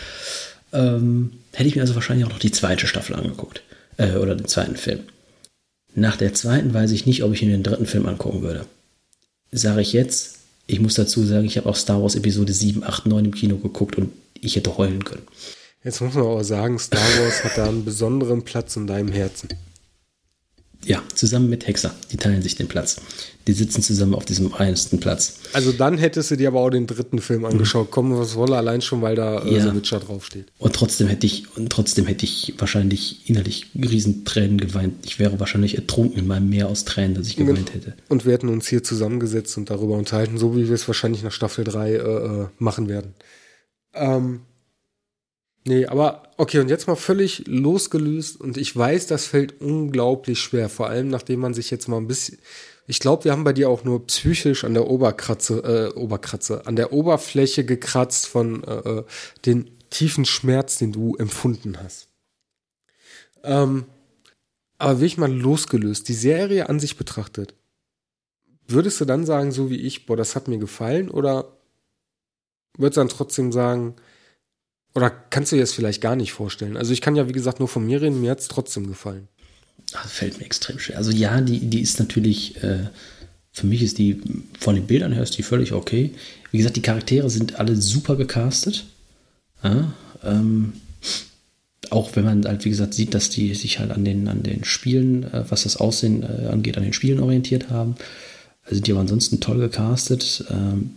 Ähm, hätte ich mir also wahrscheinlich auch noch die zweite Staffel angeguckt. Äh, oder den zweiten Film. Nach der zweiten weiß ich nicht, ob ich mir den dritten Film angucken würde. Sage ich jetzt, ich muss dazu sagen, ich habe auch Star Wars Episode 7, 8, 9 im Kino geguckt und ich hätte heulen können. Jetzt muss man aber sagen, Star Wars hat da einen besonderen Platz in deinem Herzen. Ja, zusammen mit Hexer. Die teilen sich den Platz. Die sitzen zusammen auf diesem einsten Platz. Also dann hättest du dir aber auch den dritten Film angeschaut. Kommen was wolle, allein schon, weil da äh, Ja. The Witcher draufsteht. Und trotzdem hätte ich, und trotzdem hätte ich wahrscheinlich innerlich Riesentränen geweint. Ich wäre wahrscheinlich ertrunken in meinem Meer aus Tränen, dass ich geweint hätte. Und wir hätten uns hier zusammengesetzt und darüber unterhalten, so wie wir es wahrscheinlich nach Staffel 3 äh, äh, machen werden. Ähm, nee, aber okay, und jetzt mal völlig losgelöst und ich weiß, das fällt unglaublich schwer, vor allem nachdem man sich jetzt mal ein bisschen, ich glaube, wir haben bei dir auch nur psychisch an der Oberkratze, äh, Oberkratze, an der Oberfläche gekratzt von äh, äh, den tiefen Schmerz, den du empfunden hast. Ähm, aber wirklich mal losgelöst, die Serie an sich betrachtet, würdest du dann sagen, so wie ich, boah, das hat mir gefallen? Oder würdest du dann trotzdem sagen, oder kannst du dir das vielleicht gar nicht vorstellen? Also ich kann ja, wie gesagt, nur von mir reden, mir hat es trotzdem gefallen. Das fällt mir extrem schwer. Also ja, die, die ist natürlich, äh, für mich ist die, von den Bildern her ist die völlig okay. Wie gesagt, die Charaktere sind alle super gecastet. Ja, ähm, auch wenn man halt, wie gesagt, sieht, dass die sich halt an den, an den Spielen, äh, was das Aussehen äh, angeht, an den Spielen orientiert haben. Also die aber ansonsten toll gecastet. Ähm,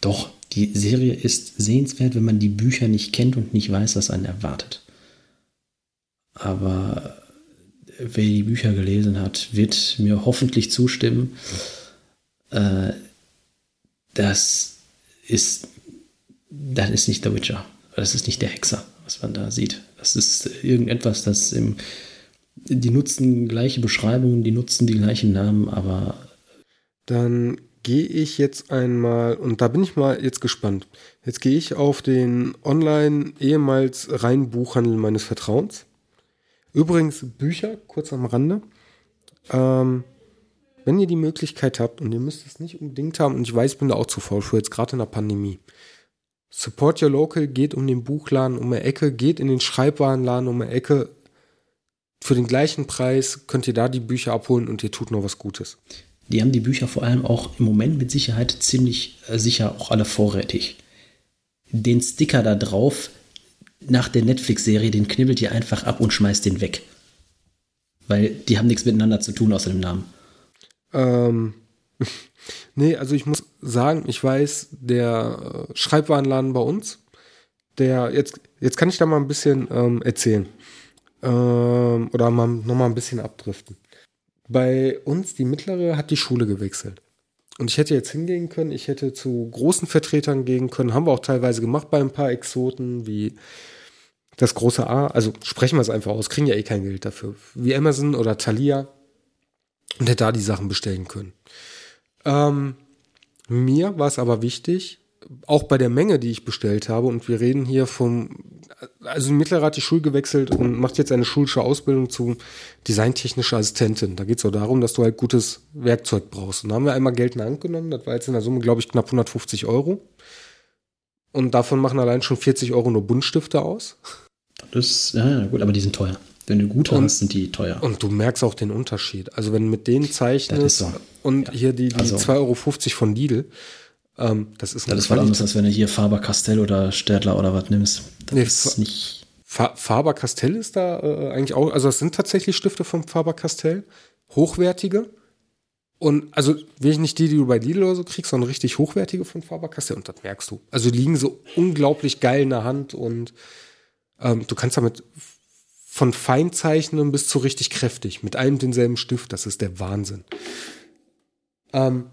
doch, die Serie ist sehenswert, wenn man die Bücher nicht kennt und nicht weiß, was einen erwartet. Aber wer die Bücher gelesen hat, wird mir hoffentlich zustimmen. Äh, das ist, das ist nicht der Witcher. Das ist nicht der Hexer, was man da sieht. Das ist irgendetwas, das im, die nutzen gleiche Beschreibungen, die nutzen die gleichen Namen, aber Dann gehe ich jetzt einmal, und da bin ich mal jetzt gespannt. Jetzt gehe ich auf den online ehemals reinen Buchhandel meines Vertrauens. Übrigens, Bücher, kurz am Rande. Ähm, wenn ihr die Möglichkeit habt, und ihr müsst es nicht unbedingt haben, und ich weiß, ich bin da auch zu faul für, jetzt gerade in der Pandemie. Support Your Local, geht um den Buchladen um die Ecke, geht in den Schreibwarenladen um die Ecke. Für den gleichen Preis könnt ihr da die Bücher abholen und ihr tut noch was Gutes. Die haben die Bücher vor allem auch im Moment mit Sicherheit ziemlich äh, sicher auch alle vorrätig. den Sticker da drauf nach der Netflix-Serie, den knibbelt ihr einfach ab und schmeißt den weg. Weil die haben nichts miteinander zu tun außer dem Namen. Ähm, (laughs) nee, also ich muss sagen, ich weiß, der äh, Schreibwarenladen bei uns, der, jetzt, jetzt kann ich da mal ein bisschen ähm, erzählen. Ähm, oder mal, noch mal ein bisschen abdriften. Bei uns, die mittlere, hat die Schule gewechselt. Und ich hätte jetzt hingehen können, ich hätte zu großen Vertretern gehen können, haben wir auch teilweise gemacht bei ein paar Exoten, wie das große A, also sprechen wir es einfach aus, kriegen ja eh kein Geld dafür, wie Amazon oder Thalia und hätte da die Sachen bestellen können. Ähm, mir war es aber wichtig, auch bei der Menge, die ich bestellt habe, und wir reden hier vom, also mittlerweile hat die Schule gewechselt und macht jetzt eine schulische Ausbildung zu designtechnischer Assistentin. Da geht es auch darum, dass du halt gutes Werkzeug brauchst. Und da haben wir einmal Geld in die Hand genommen, das war jetzt in der Summe, glaube ich, knapp 150 Euro. Und davon machen allein schon 40 Euro nur Buntstifte aus. Das ist, ja, gut, aber die sind teuer. Wenn du gute und, hast, sind die teuer. Und du merkst auch den Unterschied. Also wenn mit denen zeichnest so. und ja. hier die, die also, 2,50 Euro von Lidl, ähm, das ist Das ist was anderes, als wenn du hier Faber Castell oder Stadler oder was nimmst. Das nee, ist nicht. Fa Faber Castell ist da äh, eigentlich auch, also es sind tatsächlich Stifte vom Faber Castell, hochwertige. Und also will ich nicht die, die du bei Lidl oder so kriegst, sondern richtig hochwertige von Faber Castell und das merkst du. Also die liegen so unglaublich geil in der Hand und ähm, du kannst damit von Feinzeichnen bis zu richtig kräftig, mit einem denselben Stift, das ist der Wahnsinn. Ähm,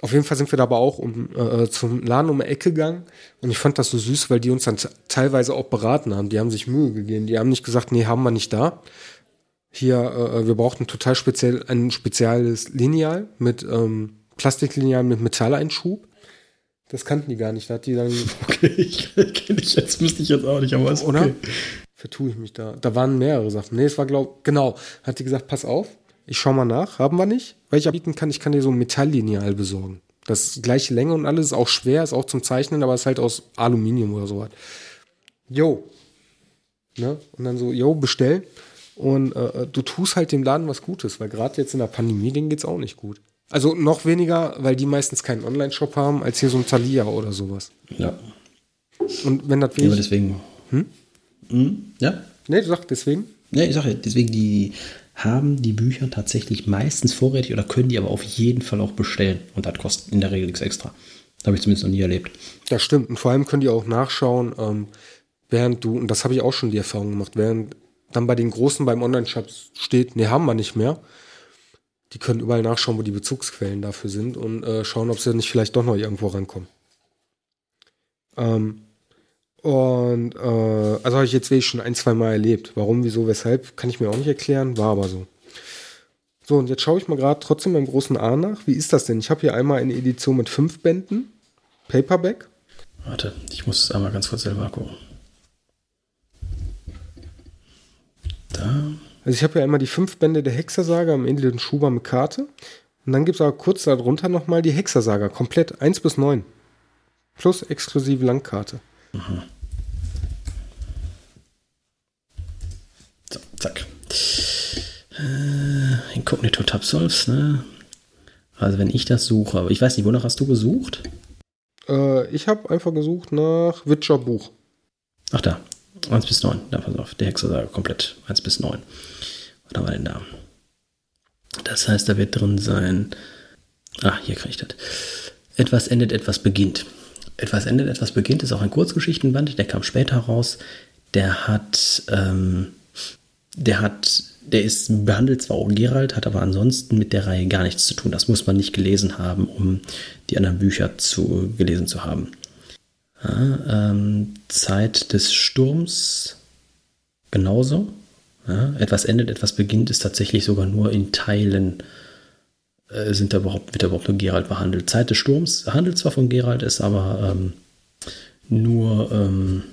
auf jeden Fall sind wir da aber auch um, äh, zum Laden um die Ecke gegangen und ich fand das so süß, weil die uns dann teilweise auch beraten haben. Die haben sich Mühe gegeben. Die haben nicht gesagt, nee, haben wir nicht da. Hier, äh, wir brauchten total speziell ein spezielles Lineal mit ähm, Plastiklineal mit Metalleinschub. Das kannten die gar nicht. Da hat die dann. (laughs) Okay, ich kenne ich jetzt, müsste ich jetzt auch nicht, aber ist okay. Oder? vertue ich mich da. Da waren mehrere Sachen. Nee, es war, glaube genau. Hat die gesagt, pass auf, ich schau mal nach. Haben wir nicht? Weil ich bieten kann, ich kann dir so ein Metalllineal besorgen. Das gleiche Länge und alles, ist auch schwer, ist auch zum Zeichnen, aber ist halt aus Aluminium oder so. Jo. Ne? Und dann so, jo, bestell. Und äh, du tust halt dem Laden was Gutes, weil gerade jetzt in der Pandemie, denen geht's auch nicht gut. Also noch weniger, weil die meistens keinen Online-Shop haben, als hier so ein Thalia oder sowas. Ja. Und wenn das wenig, ja, aber deswegen. Hm? Mhm. Ja? Nee, du sagst deswegen? Ja, ich sage deswegen, die haben die Bücher tatsächlich meistens vorrätig oder können die aber auf jeden Fall auch bestellen. Und das kostet in der Regel nichts extra. Habe ich zumindest noch nie erlebt. Das stimmt. Und vor allem können die auch nachschauen, ähm, während du, und das habe ich auch schon die Erfahrung gemacht, während dann bei den Großen beim Online-Shop steht, nee, haben wir nicht mehr. Die können überall nachschauen, wo die Bezugsquellen dafür sind und äh, schauen, ob sie nicht vielleicht doch noch irgendwo rankommen. Ähm, und äh, also habe ich jetzt wirklich schon ein, zwei Mal erlebt. Warum, wieso, weshalb, kann ich mir auch nicht erklären, war aber so. So, und jetzt schaue ich mal gerade trotzdem beim großen A nach. Wie ist das denn? Ich habe hier einmal eine Edition mit fünf Bänden, Paperback. Warte, ich muss einmal ganz kurz selber gucken. Da. Also ich habe hier einmal die fünf Bände der Hexersaga am Ende den Schuber mit Karte. Und dann gibt es aber kurz darunter nochmal die Hexersaga, komplett 1 bis 9. Plus exklusive Langkarte. Mhm. Zack. Äh, Incognito Tab Solves, ne? Also wenn ich das suche, aber ich weiß nicht, wonach hast du gesucht? Äh, ich habe einfach gesucht nach Witcher Buch. Ach da, 1 bis 9. Da pass auf, der Hexe sagt komplett 1 bis 9. Was haben wir denn da? Das heißt, da wird drin sein. Ah, hier kriege ich das. Etwas endet, etwas beginnt. Etwas endet, etwas beginnt ist auch ein Kurzgeschichtenband, der kam später raus. Der hat ähm, der hat, der ist behandelt zwar auch Gerald, hat aber ansonsten mit der Reihe gar nichts zu tun. Das muss man nicht gelesen haben, um die anderen Bücher zu, gelesen zu haben. Ja, ähm, Zeit des Sturms genauso. Ja, etwas endet, etwas beginnt, ist tatsächlich sogar nur in Teilen äh, sind da überhaupt, wird da überhaupt nur Gerald behandelt. Zeit des Sturms handelt zwar von Gerald, ist aber ähm, nur ähm,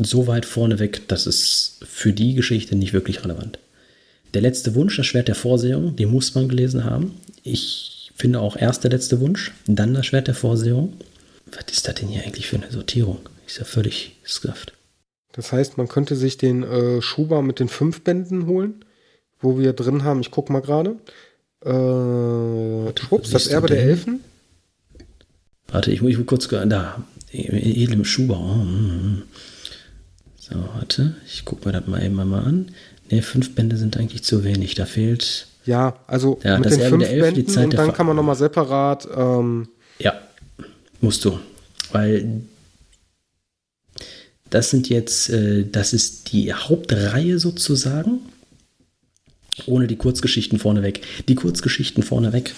so weit vorneweg, dass es für die Geschichte nicht wirklich relevant. Der letzte Wunsch, das Schwert der Vorsehung, den muss man gelesen haben. Ich finde auch erst der letzte Wunsch, dann das Schwert der Vorsehung. Was ist das denn hier eigentlich für eine Sortierung? Ist ja völlig scuffed. Das heißt, man könnte sich den äh, Schuber mit den fünf Bänden holen, wo wir drin haben, ich gucke mal gerade. Äh, Schwupps, das Erbe der Elfen. Warte, ich muss kurz, da, edlem Schuhbau. Oh, mm. So, warte, ich gucke mir das mal eben mal an. Ne, fünf Bände sind eigentlich zu wenig. Da fehlt. Ja, also Ja, mit das den fünf der Elf, die Bänden Zeit und dann kann man nochmal separat. Ähm, Ja, musst du. Weil das sind jetzt, äh, das ist die Hauptreihe sozusagen, ohne die Kurzgeschichten vorneweg. Die Kurzgeschichten vorneweg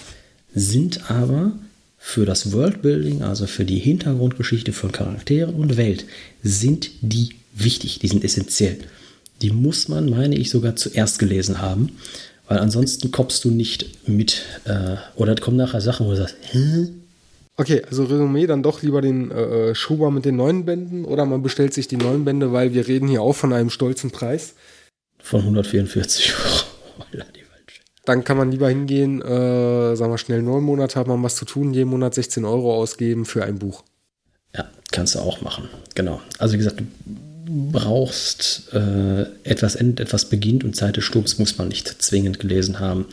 sind aber für das Worldbuilding, also für die Hintergrundgeschichte von Charakteren und Welt, sind die wichtig, die sind essentiell. Die muss man, meine ich, sogar zuerst gelesen haben, weil ansonsten kommst du nicht mit, äh, oder kommen nachher Sachen, wo du sagst, hä? okay, also Resümee, dann doch lieber den äh, Schuber mit den neuen Bänden oder man bestellt sich die neuen Bände, weil wir reden hier auch von einem stolzen Preis. Von 144 Euro. (laughs) Dann kann man lieber hingehen, äh, sagen wir schnell neun Monate hat man was zu tun, jeden Monat 16 Euro ausgeben für ein Buch. Ja, kannst du auch machen. Genau. Also wie gesagt, du brauchst äh, etwas endet, etwas beginnt und Zeit des Sturms muss man nicht zwingend gelesen haben.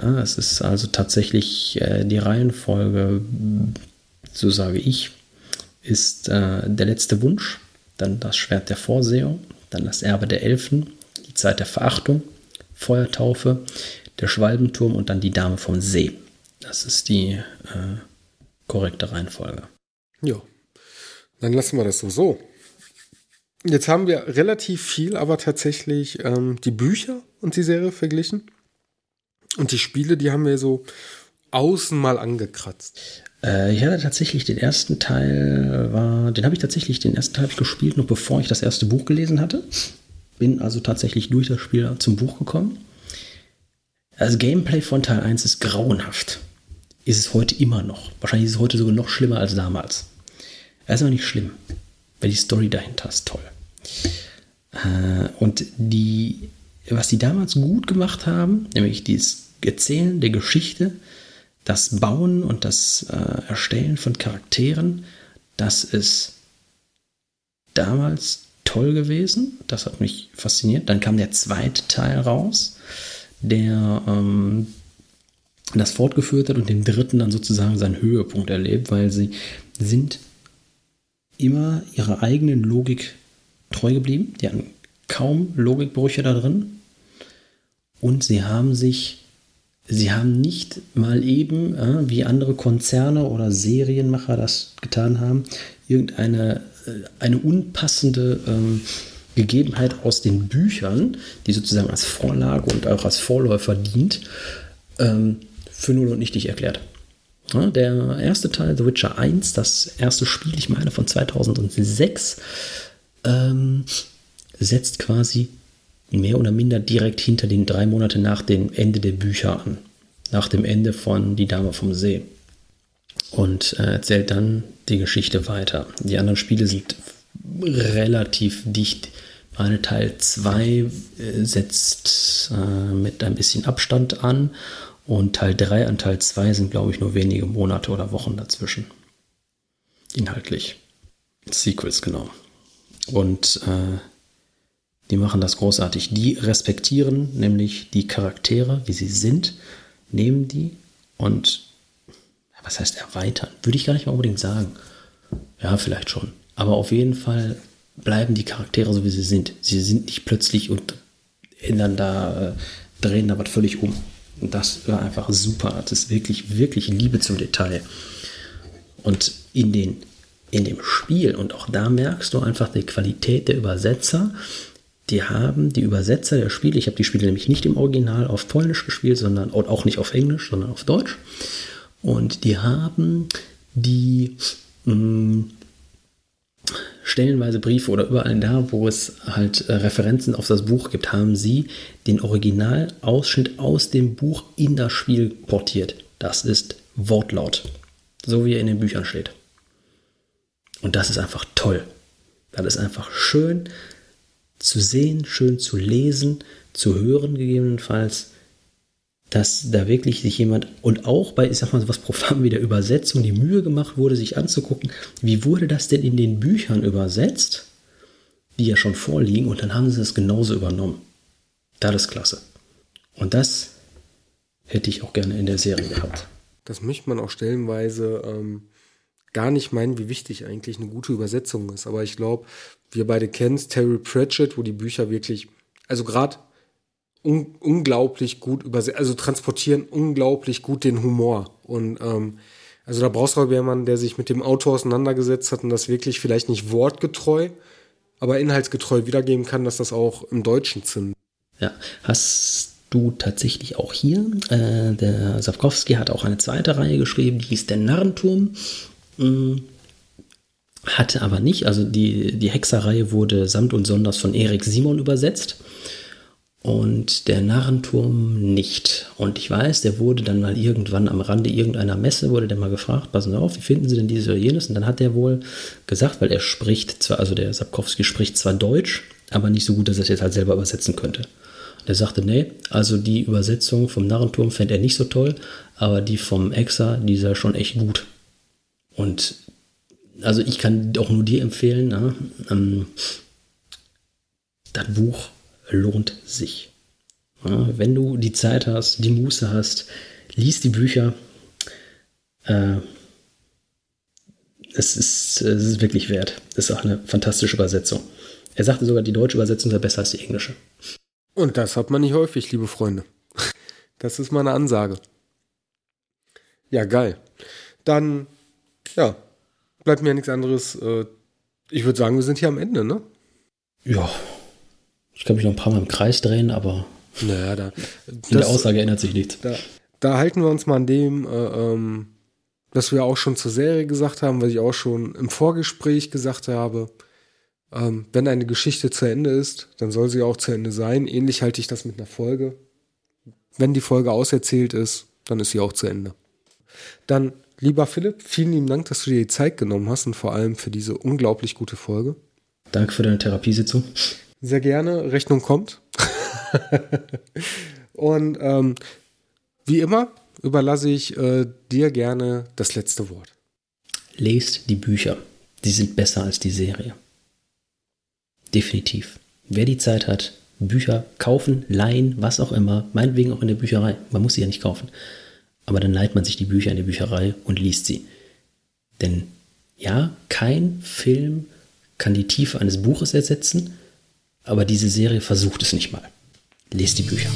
Ja, es ist also tatsächlich äh, die Reihenfolge, so sage ich, ist äh, der letzte Wunsch, dann das Schwert der Vorsehung, dann das Erbe der Elfen, die Zeit der Verachtung, Feuertaufe, der Schwalbenturm und dann die Dame vom See. Das ist die äh, korrekte Reihenfolge. Ja, dann lassen wir das so. So. Jetzt haben wir relativ viel, aber tatsächlich ähm, die Bücher und die Serie verglichen. Und die Spiele, die haben wir so außen mal angekratzt. Äh, ich hatte tatsächlich den ersten Teil, war, den habe ich tatsächlich, den ersten Teil gespielt, noch bevor ich das erste Buch gelesen hatte. Bin also tatsächlich durch das Spiel zum Buch gekommen. Das Gameplay von Teil 1 ist grauenhaft. Ist es heute immer noch. Wahrscheinlich ist es heute sogar noch schlimmer als damals. Das ist aber nicht schlimm, weil die Story dahinter ist toll. Äh, und die, was die damals gut gemacht haben, nämlich dieses Erzählen der Geschichte, das Bauen und das äh, Erstellen von Charakteren, das ist damals toll gewesen. Das hat mich fasziniert. Dann kam der zweite Teil raus, der ähm, das fortgeführt hat und den dritten dann sozusagen seinen Höhepunkt erlebt, weil sie sind immer ihrer eigenen Logik treu geblieben. Die hatten kaum Logikbrüche da drin. Und sie haben sich, sie haben nicht mal eben, äh, wie andere Konzerne oder Serienmacher das getan haben, irgendeine äh, eine unpassende ähm, Gegebenheit aus den Büchern, die sozusagen als Vorlage und auch als Vorläufer dient, ähm, für null und nichtig erklärt. Ja, der erste Teil, The Witcher 1, das erste Spiel, ich meine von 2006, ähm, setzt quasi mehr oder minder direkt hinter den drei Monate nach dem Ende der Bücher an. Nach dem Ende von Die Dame vom See. Und äh, erzählt dann die Geschichte weiter. Die anderen Spiele sind relativ dicht. Meine Teil 2 äh, setzt äh, mit ein bisschen Abstand an und Teil 3 an Teil 2 sind, glaube ich, nur wenige Monate oder Wochen dazwischen. Inhaltlich. Sequels, genau. Und äh, die machen das großartig. Die respektieren nämlich die Charaktere, wie sie sind, nehmen die und was heißt erweitern? Würde ich gar nicht mal unbedingt sagen. Ja, vielleicht schon. Aber auf jeden Fall bleiben die Charaktere so, wie sie sind. Sie sind nicht plötzlich und ändern da, äh, drehen da was völlig um. Und das war einfach super. Das ist wirklich, wirklich Liebe zum Detail. Und in, den, in dem Spiel, und auch da merkst du einfach die Qualität der Übersetzer. Die haben die Übersetzer der Spiele, ich habe die Spiele nämlich nicht im Original auf Polnisch gespielt, sondern auch nicht auf Englisch, sondern auf Deutsch. Und die haben die mh, stellenweise Briefe oder überall da, wo es halt äh, Referenzen auf das Buch gibt, haben sie den Originalausschnitt aus dem Buch in das Spiel portiert. Das ist Wortlaut, so wie er in den Büchern steht. Und das ist einfach toll. Das ist einfach schön zu sehen, schön zu lesen, zu hören gegebenenfalls, dass da wirklich sich jemand und auch bei, ich sag mal, was profan wie der Übersetzung die Mühe gemacht wurde, sich anzugucken, wie wurde das denn in den Büchern übersetzt, die ja schon vorliegen, und dann haben sie es genauso übernommen. Das ist klasse. Und das hätte ich auch gerne in der Serie gehabt. Das möchte man auch stellenweise ähm, gar nicht meinen, wie wichtig eigentlich eine gute Übersetzung ist. Aber ich glaube, wir beide kennen Terry Pratchett, wo die Bücher wirklich, also gerade un unglaublich gut übersetzen, also transportieren unglaublich gut den Humor. Und ähm, also da brauchst du aber jemanden, der sich mit dem Autor auseinandergesetzt hat und das wirklich vielleicht nicht wortgetreu, aber inhaltsgetreu wiedergeben kann, dass das auch im Deutschen zündet. Ja, hast du tatsächlich auch hier. Äh, der Sapkowski hat auch eine zweite Reihe geschrieben, die hieß Der Narrenturm. Mhm. Hatte aber nicht, also die, die Hexerreihe wurde samt und sonders von Erik Simon übersetzt und der Narrenturm nicht. Und ich weiß, der wurde dann mal irgendwann am Rande irgendeiner Messe, wurde der mal gefragt, passen Sie auf, wie finden Sie denn dieses oder jenes? Und dann hat er wohl gesagt, weil er spricht zwar, also der Sapkowski spricht zwar Deutsch, aber nicht so gut, dass er es jetzt halt selber übersetzen könnte. Und er sagte, nee, also die Übersetzung vom Narrenturm fände er nicht so toll, aber die vom Exa, die sei schon echt gut. Und also ich kann auch nur dir empfehlen, na, ähm, das Buch lohnt sich. Wenn du die Zeit hast, die Muße hast, liest die Bücher. Äh, es, ist, es ist wirklich wert. Es ist auch eine fantastische Übersetzung. Er sagte sogar, die deutsche Übersetzung sei besser als die englische. Und das hat man nicht häufig, liebe Freunde. Das ist meine Ansage. Ja, geil. Dann, ja, bleibt mir nichts anderes. Äh, ich würde sagen, wir sind hier am Ende, ne? Ja. Ich kann mich noch ein paar Mal im Kreis drehen, aber naja, da, in der Aussage ändert sich nichts. Da, da, halten wir uns mal an dem, äh, ähm, was wir auch schon zur Serie gesagt haben, was ich auch schon im Vorgespräch gesagt habe. Ähm, wenn eine Geschichte zu Ende ist, dann soll sie auch zu Ende sein. Ähnlich halte ich das mit einer Folge. Wenn die Folge auserzählt ist, dann ist sie auch zu Ende. Dann Lieber Philipp, vielen lieben Dank, dass du dir die Zeit genommen hast und vor allem für diese unglaublich gute Folge. Danke für deine Therapiesitzung. Sehr gerne, Rechnung kommt. (laughs) und ähm, wie immer überlasse ich äh, dir gerne das letzte Wort. Lest die Bücher. Die sind besser als die Serie. Definitiv. Wer die Zeit hat, Bücher kaufen, leihen, was auch immer, meinetwegen auch in der Bücherei. Man muss sie ja nicht kaufen aber dann leiht man sich die Bücher in die Bücherei und liest sie. Denn ja, kein Film kann die Tiefe eines Buches ersetzen, aber diese Serie versucht es nicht mal. Lest die Bücher.